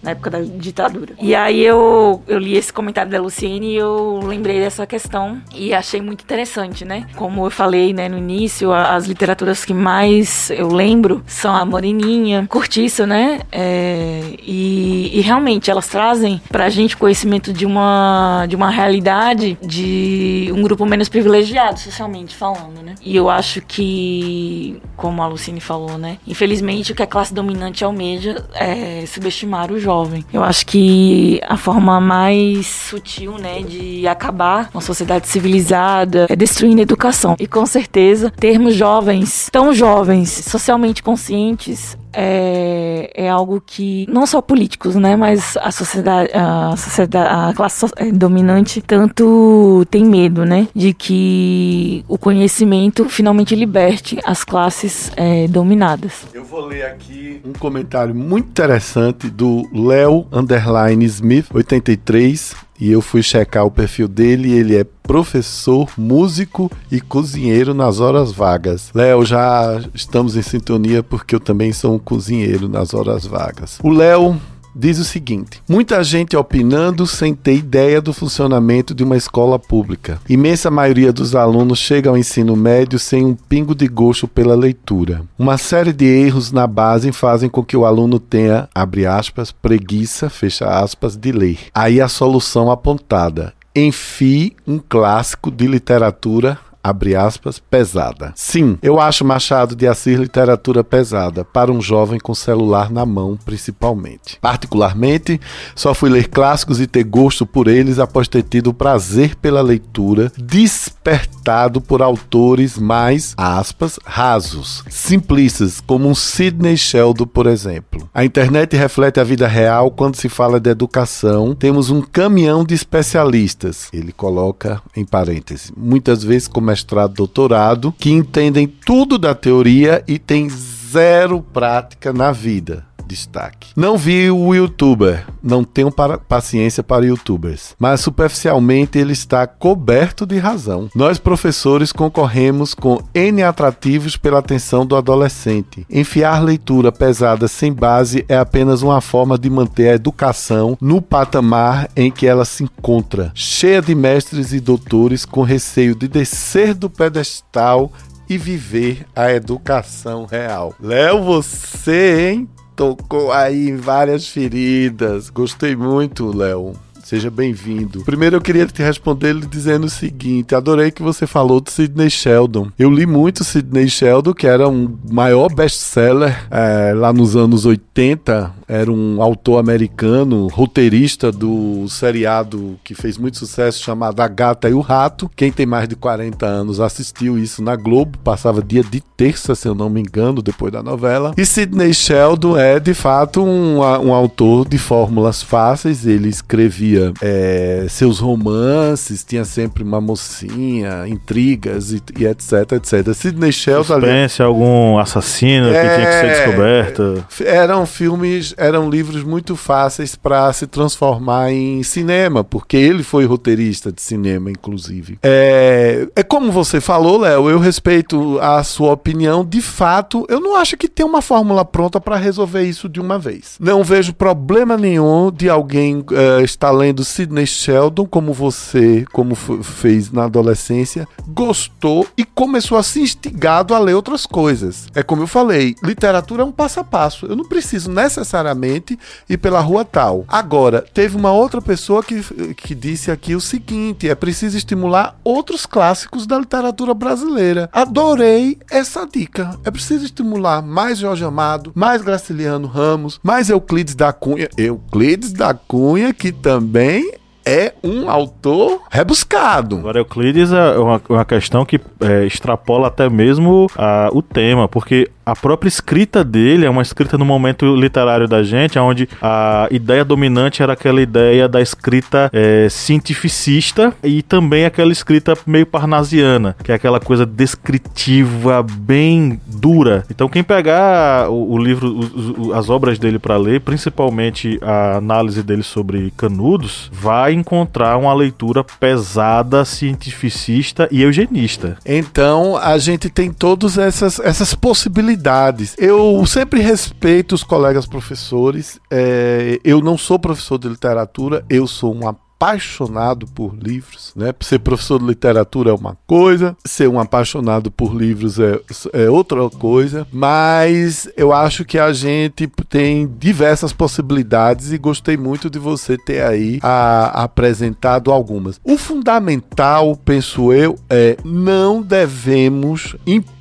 Speaker 4: na época da ditadura. E aí eu, eu li esse comentário da Luciene e eu lembrei dessa questão e achei muito interessante, né? Como eu falei né, no início, as literaturas que mais eu lembro são a Moreninha, Cortiço, né? É, e, e, realmente elas trazem pra gente conhecimento de uma, de uma realidade de um grupo menos privilegiado, socialmente falando, né? E eu acho que, como a Luciene falou, né? Infelizmente o que a classe dominante almeja é subestimar o jovem. Eu acho que a forma mais sutil, né, de acabar uma sociedade civilizada é destruindo a educação. E com certeza, termos jovens, tão jovens, socialmente conscientes, é, é algo que não só políticos, né, mas a sociedade, a sociedade, a classe é, dominante tanto tem medo, né, de que o conhecimento finalmente liberte as classes é, dominadas.
Speaker 2: Eu vou ler aqui um comentário muito interessante do Léo Underline Smith 83 e eu fui checar o perfil dele ele é professor, músico e cozinheiro nas horas vagas. Léo, já estamos em sintonia porque eu também sou um cozinheiro nas horas vagas. O Léo diz o seguinte: muita gente opinando sem ter ideia do funcionamento de uma escola pública. Imensa maioria dos alunos chega ao ensino médio sem um pingo de gosto pela leitura. Uma série de erros na base fazem com que o aluno tenha, abre aspas, preguiça, fecha aspas, de ler. Aí a solução apontada enfie um clássico de literatura abre aspas, pesada. Sim, eu acho Machado de Assis literatura pesada, para um jovem com celular na mão, principalmente. Particularmente, só fui ler clássicos e ter gosto por eles após ter tido o prazer pela leitura, despertado por autores mais, aspas, rasos, simplistas, como um Sidney Sheldon, por exemplo. A internet reflete a vida real quando se fala de educação. Temos um caminhão de especialistas, ele coloca em parênteses, muitas vezes como mestrado, doutorado, que entendem tudo da teoria e têm zero prática na vida destaque. Não vi o youtuber, não tenho para, paciência para youtubers, mas superficialmente ele está coberto de razão. Nós professores concorremos com N atrativos pela atenção do adolescente. Enfiar leitura pesada sem base é apenas uma forma de manter a educação no patamar em que ela se encontra, cheia de mestres e doutores com receio de descer do pedestal e viver a educação real. Léo, você, hein? Tocou aí em várias feridas. Gostei muito, Léo. Seja bem-vindo. Primeiro eu queria te responder dizendo o seguinte: adorei que você falou de Sidney Sheldon. Eu li muito Sidney Sheldon, que era um maior best-seller é, lá nos anos 80. Era um autor americano, roteirista do seriado que fez muito sucesso chamado A Gata e o Rato. Quem tem mais de 40 anos assistiu isso na Globo, passava dia de terça, se eu não me engano, depois da novela. E Sidney Sheldon é de fato um, um autor de fórmulas fáceis. Ele escrevia é, seus romances, tinha sempre uma mocinha, intrigas e, e etc, etc. Sidney Sheldon ali-
Speaker 1: Suspense, algum assassino que tinha que ser
Speaker 2: É.
Speaker 1: descoberto.
Speaker 2: eram filmes, eram livros muito fáceis para se transformar em cinema, porque ele foi roteirista de cinema, inclusive. É, é como você falou, Léo, eu respeito a sua opinião. De fato, eu não acho que tem uma fórmula pronta para resolver isso de uma vez. Não vejo problema nenhum de alguém eh, estar lendo Sidney Sheldon, como você, como fez na adolescência, gostou e começou a se instigado a ler outras coisas. É como eu falei, literatura é um passo a passo. Eu não preciso necessariamente ir pela rua tal. Agora, teve uma outra pessoa que, que disse aqui o seguinte: é preciso estimular outros clássicos da literatura brasileira. Adorei essa dica. É preciso estimular mais Jorge Amado, mais Graciliano Ramos, mais Euclides da Cunha. Euclides da Cunha, que também bem, é um autor rebuscado.
Speaker 1: Agora, Euclides é uma, uma questão que é, extrapola até mesmo a- o tema, porque a própria escrita dele é uma escrita no momento literário da gente, onde a ideia dominante era aquela ideia da escrita é, cientificista e também aquela escrita meio parnasiana, que é aquela coisa descritiva, bem dura. Então, quem pegar o, o livro, os- os- as obras dele para ler, principalmente a análise dele sobre Canudos, vai encontrar uma leitura pesada, cientificista e eugenista.
Speaker 2: Então, a gente tem todas essas, essas possibilidades. Eu sempre respeito os colegas professores. é, eu não sou professor de literatura, eu sou um apaixonado por livros, né? Ser professor de literatura é uma coisa, ser um apaixonado por livros é, é outra coisa, mas eu acho que a gente tem diversas possibilidades e gostei muito de você ter aí a- apresentado algumas. O fundamental, penso eu, é não devemos impor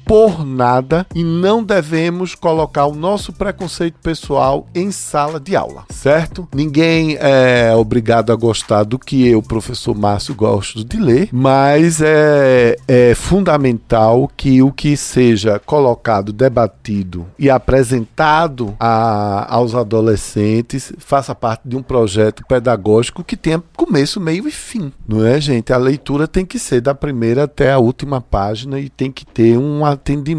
Speaker 2: nada e não devemos colocar o nosso preconceito pessoal em sala de aula, certo? Ninguém é obrigado a gostar do que eu, professor Márcio, gosto de ler, mas é, é fundamental que o que seja colocado, debatido e apresentado a- aos adolescentes faça parte de um projeto pedagógico que tenha começo, meio e fim, não é, gente? A leitura tem que ser da primeira até a última página e tem que ter um, atendi-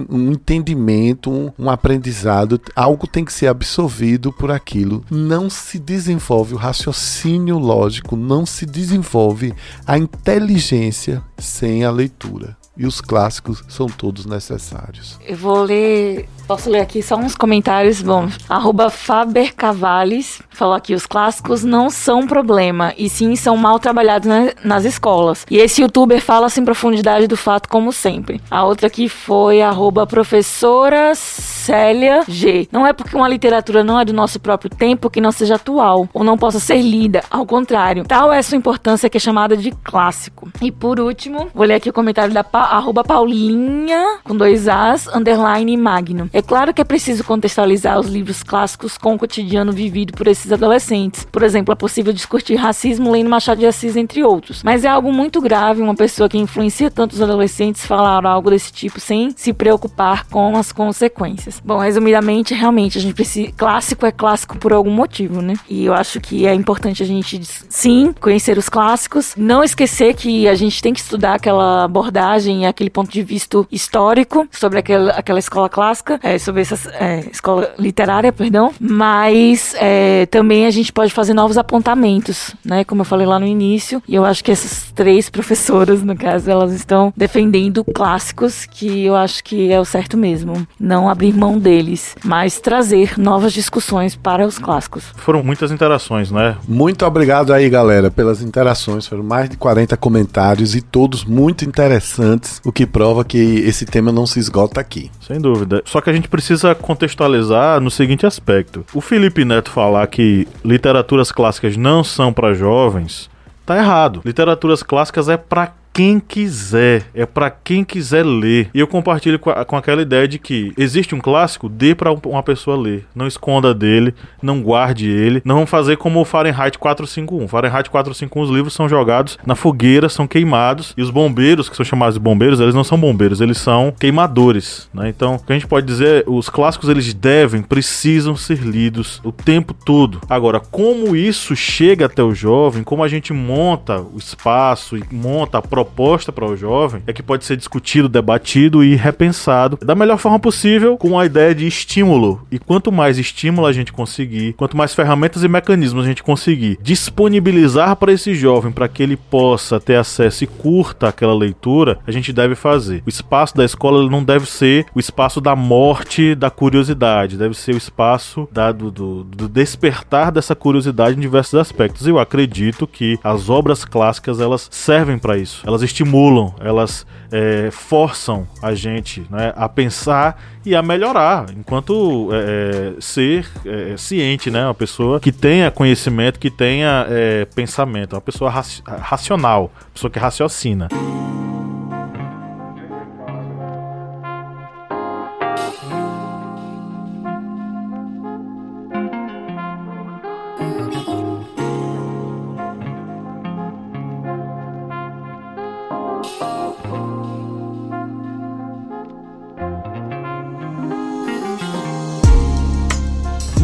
Speaker 2: um entendimento, um, um aprendizado, algo tem que ser absorvido por aquilo. Não se desenvolve o raciocínio lógico, não se desenvolve a inteligência sem a leitura. E os clássicos são todos necessários.
Speaker 4: Eu vou ler. Posso ler aqui só uns comentários? Bom, arroba Faber Cavales falou aqui: os clássicos não são problema, e sim são mal trabalhados na- nas escolas. E esse youtuber fala sem profundidade do fato, como sempre. A outra aqui foi arroba professora Célia G. Não é porque uma literatura não é do nosso próprio tempo que não seja atual, ou não possa ser lida. Ao contrário, tal é sua importância que é chamada de clássico. E por último, vou ler aqui o comentário da pa arroba Paulinha, com dois As, underline Magno. É claro que é preciso contextualizar os livros clássicos com o cotidiano vivido por esses adolescentes. Por exemplo, é possível discutir racismo lendo Machado de Assis, entre outros. Mas é algo muito grave uma pessoa que influencia tantos adolescentes falar algo desse tipo sem se preocupar com as consequências. Bom, resumidamente, realmente, a gente precisa. Clássico é clássico por algum motivo, né? E eu acho que é importante a gente, sim, conhecer os clássicos, não esquecer que a gente tem que estudar aquela abordagem e aquele ponto de vista histórico sobre aquela, aquela escola clássica, é, sobre essa é, escola literária, perdão, mas é, também a gente pode fazer novos apontamentos, né? Como eu falei lá no início, e eu acho que essas três professoras, no caso, elas estão defendendo clássicos que eu acho que é o certo mesmo. Não abrir mão deles, mas trazer novas discussões para os clássicos.
Speaker 1: Foram muitas interações, né?
Speaker 2: Muito obrigado aí, galera, pelas interações. Foram mais de 40 comentários e todos muito interessantes, o que prova que esse tema não se esgota aqui.
Speaker 1: Sem dúvida. Só que a gente precisa contextualizar no seguinte aspecto. O Felipe Neto falar que literaturas clássicas não são para jovens, tá errado. Literaturas clássicas é para quem quiser, é para quem quiser ler. E eu compartilho com, a, com, aquela ideia de que existe um clássico, dê para uma pessoa ler. Não esconda dele, não guarde ele. Não vamos fazer como o Fahrenheit 451. Fahrenheit 451, os livros são jogados na fogueira, são queimados. E os bombeiros, que são chamados de bombeiros, eles não são bombeiros, eles são queimadores. Né? Então, o que a gente pode dizer, os clássicos eles devem, precisam ser lidos o tempo todo. Agora, como isso chega até o jovem, como a gente monta o espaço e monta a proposta para o jovem, é que pode ser discutido, debatido e repensado da melhor forma possível com a ideia de estímulo. E quanto mais estímulo a gente conseguir, quanto mais ferramentas e mecanismos a gente conseguir disponibilizar para esse jovem para que ele possa ter acesso e curta aquela leitura, a gente deve fazer. O espaço da escola não deve ser o espaço da morte da curiosidade, deve ser o espaço da, do, do, do despertar dessa curiosidade em diversos aspectos. Eu acredito que as obras clássicas elas servem para isso. Elas estimulam, elas é, forçam a gente né, a pensar e a melhorar, enquanto é, é ser é, ciente, né? Uma pessoa que tenha conhecimento, que tenha é, pensamento, uma pessoa racional, uma pessoa que raciocina.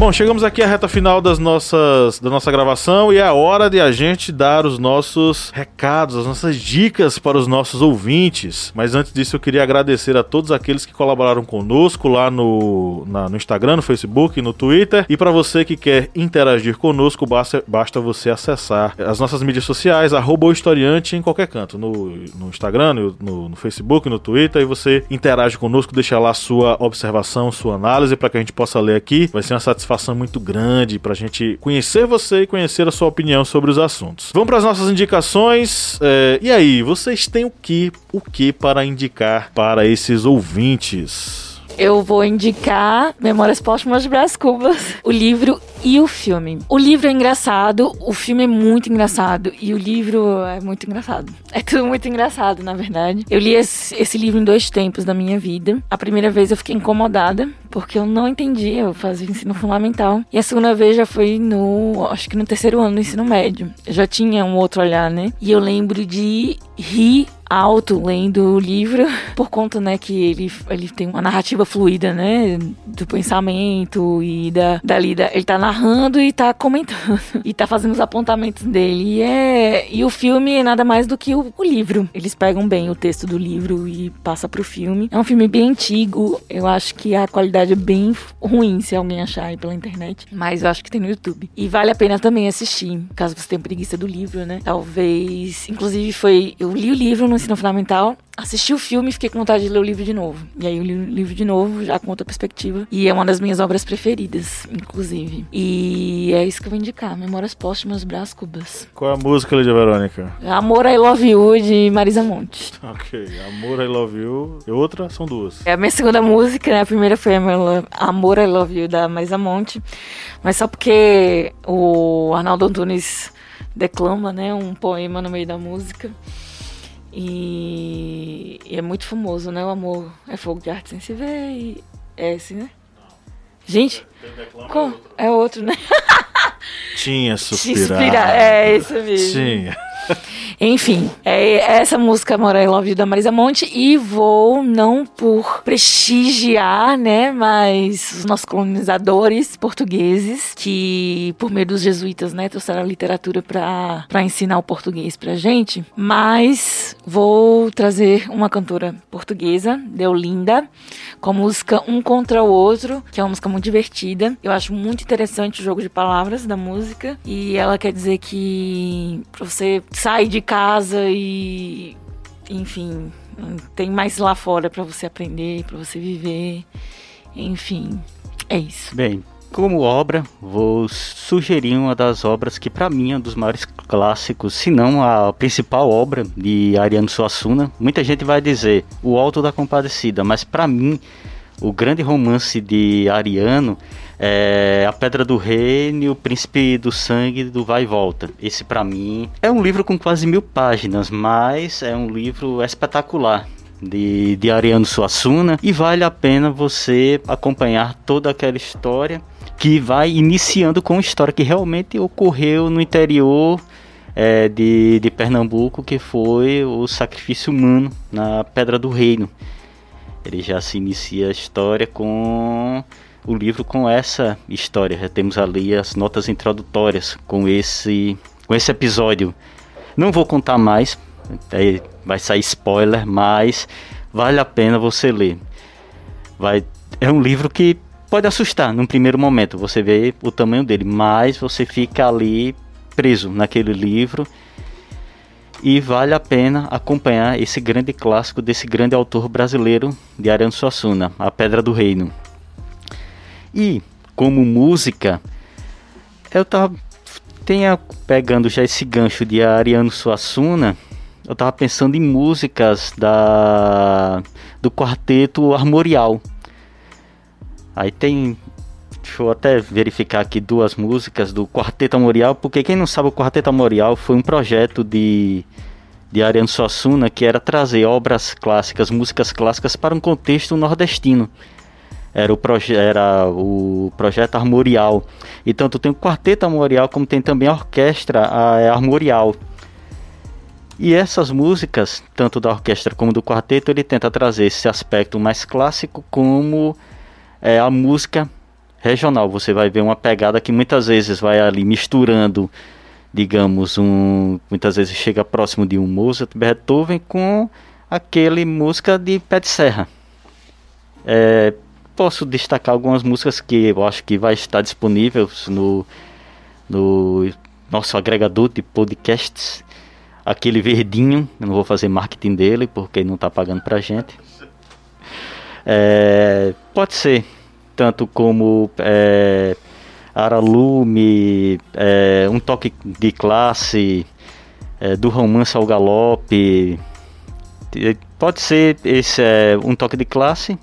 Speaker 1: Bom, chegamos aqui à reta final das nossas, da nossa gravação e é hora de a gente dar os nossos recados, as nossas dicas para os nossos ouvintes. Mas antes disso, eu queria agradecer a todos aqueles que colaboraram conosco lá no, na, no Instagram, no Facebook, no Twitter. E para você que quer interagir conosco, basta, basta você acessar as nossas mídias sociais, arroba o historiante em qualquer canto, no, no Instagram, no, no, no Facebook, no Twitter, e você interage conosco, deixa lá sua observação, sua análise para que a gente possa ler aqui. Vai ser uma satisfação satisfação muito grande para a gente conhecer você e conhecer a sua opinião sobre os assuntos. Vamos para as nossas indicações. É, e aí, vocês têm o que, o que para indicar para esses ouvintes?
Speaker 4: Eu vou indicar Memórias Póstumas de Brás Cubas, o livro e o filme. O livro é engraçado, o filme é muito engraçado e o livro é muito engraçado. É tudo muito engraçado, na verdade. Eu li esse, esse livro em dois tempos da minha vida. A primeira vez eu fiquei incomodada porque eu não entendi, eu fazia ensino fundamental. E a segunda vez já foi no, acho que no terceiro ano do ensino médio. Eu já tinha um outro olhar, né? E eu lembro de rir alto lendo o livro, por conta, né, que ele, ele tem uma narrativa fluida, né, do pensamento e da, da lida. Ele tá narrando e tá comentando, e tá fazendo os apontamentos dele. E, é, e o filme é nada mais do que o, o livro. Eles pegam bem o texto do livro e passa pro filme. É um filme bem antigo, eu acho que a qualidade é bem ruim se alguém achar aí pela internet, mas eu acho que tem no YouTube. E vale a pena também assistir, caso você tenha preguiça do livro, né? Talvez, inclusive foi, eu li o livro no ensino fundamental, assisti o filme e fiquei com vontade de ler o livro de novo. E aí eu li o livro de novo, já com outra perspectiva. E é uma das minhas obras preferidas, inclusive. E é isso que eu vou indicar: Memórias Póstumas Brás Cubas.
Speaker 1: Qual é a música, Lídia Verônica?
Speaker 4: Amor, I Love You, de Marisa Monte.
Speaker 1: Ok, Amor, I Love You. E outra são duas.
Speaker 4: É a minha segunda música, né? A primeira foi Amor, I Love You, da Marisa Monte. Mas só porque o Arnaldo Antunes declama, né? Um poema no meio da música. E, e, é muito famoso, né? O amor é fogo de arte sem se ver e é esse, né? Gente, qual? é outro, né?
Speaker 1: Tinha suspirar.
Speaker 4: É isso mesmo. Tinha. Enfim, é essa música Mora I Love You da Marisa Monte e vou não por prestigiar, né, mas os nossos colonizadores portugueses que por meio dos jesuítas, né, trouxeram a literatura para para ensinar o português pra gente, mas vou trazer uma cantora portuguesa, Deolinda, com a música Um contra o Outro, que é uma música muito divertida. Eu acho muito interessante o jogo de palavras da música e ela quer dizer que pra você sair de casa e, enfim, tem mais lá fora para você aprender, para você viver. Enfim, é isso.
Speaker 3: Bem, como obra, vou sugerir uma das obras que para mim é um dos maiores clássicos, se não a principal obra de Ariano Suassuna. Muita gente vai dizer O Alto da Compadecida, mas para mim o grande romance de Ariano é A Pedra do Reino e O Príncipe do Sangue do Vai e Volta. Esse, para mim, é um livro com quase mil páginas, mas é um livro espetacular. De, de Ariano Suassuna e vale a pena você acompanhar toda aquela história que vai iniciando com uma história que realmente ocorreu no interior é, de, de Pernambuco, que foi o sacrifício humano na Pedra do Reino. Ele já se inicia a história com o livro com essa história. Já temos ali as notas introdutórias com esse, com esse episódio. Não vou contar mais, vai sair spoiler, mas vale a pena você ler. Vai, é um livro que pode assustar num primeiro momento, você vê o tamanho dele, mas você fica ali preso naquele livro e vale a pena acompanhar esse grande clássico desse grande autor brasileiro de Ariano Suassuna, A Pedra do Reino. E como música, eu tava tenha pegando já esse gancho de Ariano Suassuna, eu tava pensando em músicas da do quarteto Armorial. Aí tem Deixa eu até verificar aqui duas músicas do Quarteto Amorial, porque quem não sabe, o Quarteto Amorial foi um projeto de, de Ariano Suassuna que era trazer obras clássicas, músicas clássicas para um contexto nordestino. Era o, proje era o projeto Armorial. E tanto tem o Quarteto Armorial como tem também a Orquestra a, é Armorial. E essas músicas, tanto da orquestra como do quarteto, ele tenta trazer esse aspecto mais clássico como é, a música regional. Você vai ver uma pegada que muitas vezes vai ali misturando, digamos, um, muitas vezes chega próximo de um Mozart, Beethoven com aquele música de pé de serra. É, posso destacar algumas músicas que eu acho que vai estar disponível no, no nosso agregador de podcasts. Aquele verdinho, eu não vou fazer marketing dele porque não está pagando pra gente. É, pode ser tanto como é, Aralume, é, um toque de classe, é, do romance ao galope. Pode ser esse é, um toque de classe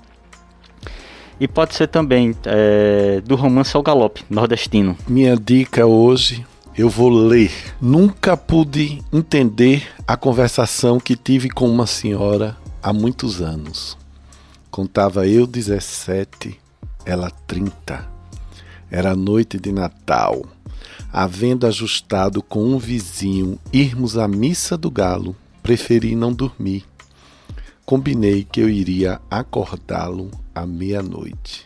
Speaker 3: e pode ser também é, do romance ao galope nordestino.
Speaker 2: Minha dica hoje eu vou ler. Nunca pude entender a conversação que tive com uma senhora há muitos anos. Contava eu 17 ela 30. Era noite de Natal. Havendo ajustado com um vizinho irmos à missa do galo, preferi não dormir. Combinei que eu iria acordá-lo à meia-noite.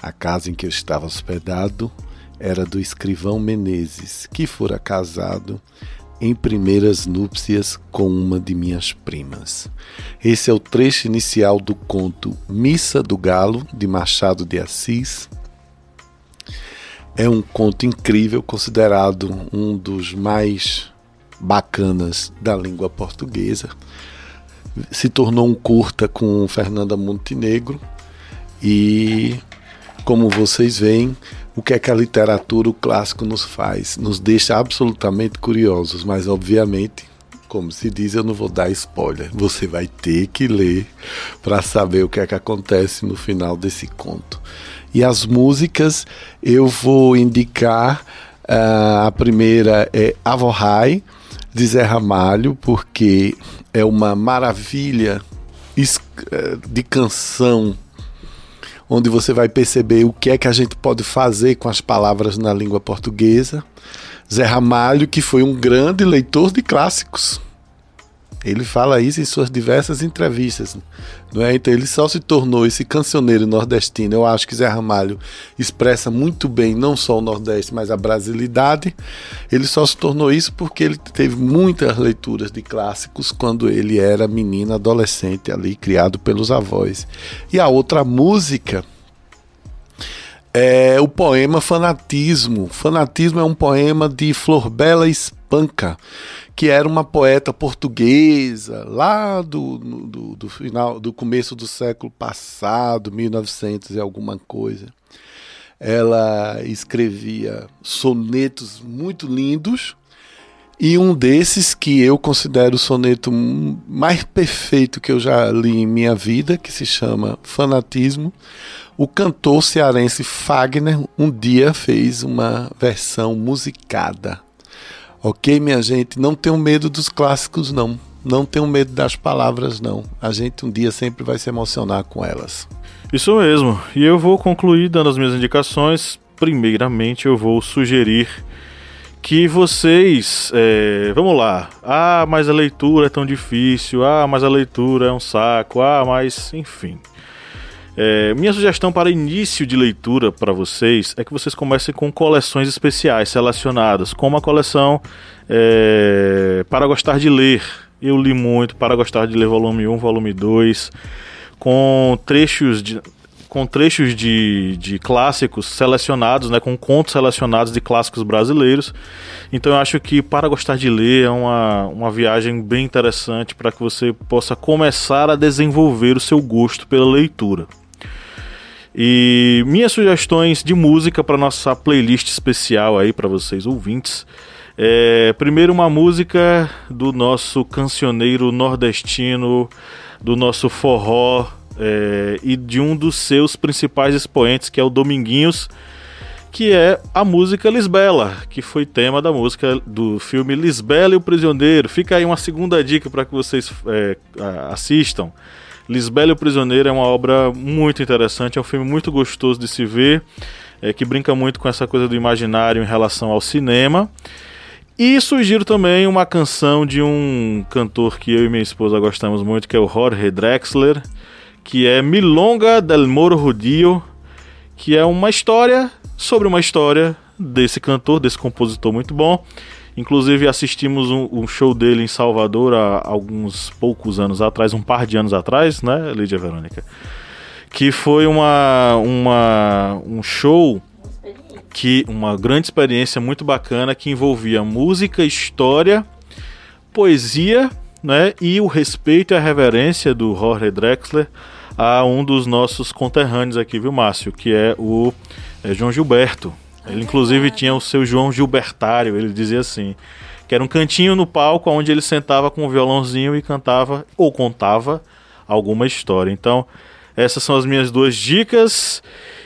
Speaker 2: A casa em que eu estava hospedado era do escrivão Menezes, que fora casado em primeiras núpcias com uma de minhas primas. Esse é o trecho inicial do conto Missa do Galo, de Machado de Assis. É um conto incrível, considerado um dos mais bacanas da língua portuguesa. Se tornou um curta com Fernanda Montenegro e, como vocês veem, o que é que a literatura, o clássico nos faz. Nos deixa absolutamente curiosos, mas obviamente, como se diz, eu não vou dar spoiler. Você vai ter que ler para saber o que é que acontece no final desse conto. E as músicas eu vou indicar. Uh, a primeira é Avorrai, de Zé Ramalho, porque é uma maravilha eh, de canção onde você vai perceber o que é que a gente pode fazer com as palavras na língua portuguesa. Zé Ramalho, que foi um grande leitor de clássicos. Ele fala isso em suas diversas entrevistas, não é? Então ele só se tornou esse cancioneiro nordestino. Eu acho que Zé Ramalho expressa muito bem não só o Nordeste, mas a brasilidade. Ele só se tornou isso porque ele teve muitas leituras de clássicos quando ele era menino, adolescente ali, criado pelos avós. E a outra música é o poema Fanatismo. Fanatismo é um poema de Flor Bela Espanca que era uma poeta portuguesa lá do, do, do, final do começo do século passado, 1900 e alguma coisa. Ela escrevia sonetos muito lindos E um desses que eu considero o soneto mais perfeito que eu já li em minha vida, que se chama Fanatismo. O cantor cearense Fagner um dia fez uma versão musicada. Ok, minha gente? Não tenham medo dos clássicos, não. Não tenham medo das palavras, não. A gente um dia sempre vai se emocionar com elas.
Speaker 1: Isso mesmo. E eu vou concluir dando as minhas indicações. Primeiramente, eu vou sugerir que vocês. É, vamos lá. Ah, mas a leitura é tão difícil. Ah, mas a leitura é um saco. Ah, mas. Enfim. É, minha sugestão para início de leitura para vocês é que vocês comecem com coleções especiais selecionadas, como a coleção é, Para Gostar de Ler. Eu li muito Para Gostar de Ler, volume 1, volume 2, com trechos de com trechos de, de clássicos selecionados, né, com contos selecionados de clássicos brasileiros. Então eu acho que para gostar de ler é uma, uma viagem bem interessante para que você possa começar a desenvolver o seu gosto pela leitura. E minhas sugestões de música para nossa playlist especial aí para vocês ouvintes. É, primeiro uma música do nosso cancioneiro nordestino, do nosso forró é, e de um dos seus principais expoentes, que é o Dominguinhos, que é a música Lisbela, que foi tema da música do filme Lisbela e o Prisioneiro. Fica aí uma segunda dica para que vocês é, assistam. Lisbela o Prisioneiro é uma obra muito interessante, é um filme muito gostoso de se ver, é, que brinca muito com essa coisa do imaginário em relação ao cinema. E sugiro também uma canção de um cantor que eu e minha esposa gostamos muito, que é o Jorge Drexler, que é Milonga del Moro Rudio, que é uma história sobre uma história desse cantor, desse compositor muito bom. Inclusive assistimos um, um, show dele em Salvador há alguns poucos anos atrás, um par de anos atrás, né, Lídia Verônica? Que foi uma, uma, um show que uma grande experiência muito bacana que envolvia música, história, poesia, né, e o respeito e a reverência do Jorge Drexler a um dos nossos conterrâneos aqui, viu, Márcio? Que é o é João Gilberto. Ele, inclusive, tinha o seu João Gilbertário, ele dizia assim. Que era um cantinho no palco onde ele sentava com o violãozinho e cantava ou contava alguma história. Então, essas são as minhas duas dicas.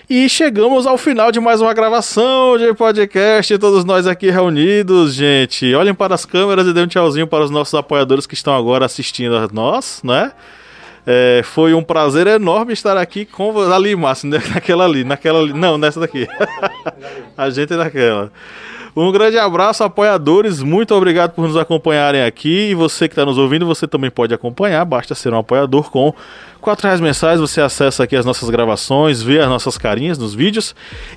Speaker 1: E chegamos ao final de mais uma gravação de podcast, todos nós aqui reunidos, gente. Olhem para as câmeras e dêem um tchauzinho para os nossos apoiadores que estão agora assistindo a nós, né? É, foi um prazer enorme estar aqui com você. Ali, Márcio, naquela ali, naquela ali. Não, nessa daqui. a gente é naquela. Um grande abraço, apoiadores. Muito obrigado por nos acompanharem aqui. E você que está nos ouvindo, você também pode acompanhar. Basta ser um apoiador com quatro reais mensais. Você acessa aqui as nossas gravações, vê as nossas carinhas nos vídeos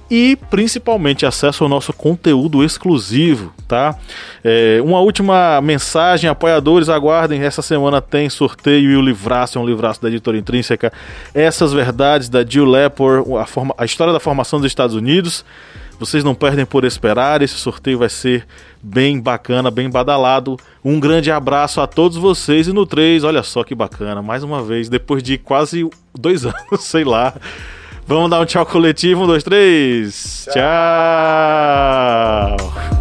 Speaker 1: e principalmente acessa o nosso conteúdo exclusivo, tá? É, uma última mensagem, apoiadores, aguardem. Essa semana tem sorteio e o livraço, é um livraço da editora intrínseca. Essas verdades da Jill Lepore, a, forma, a história da formação dos Estados Unidos. Vocês não perdem por esperar, esse sorteio vai ser bem bacana, bem badalado. Um grande abraço a todos vocês e no 3, olha só que bacana, mais uma vez, depois de quase dois anos, sei lá. Vamos dar um tchau coletivo, um, dois, três. tchau. tchau.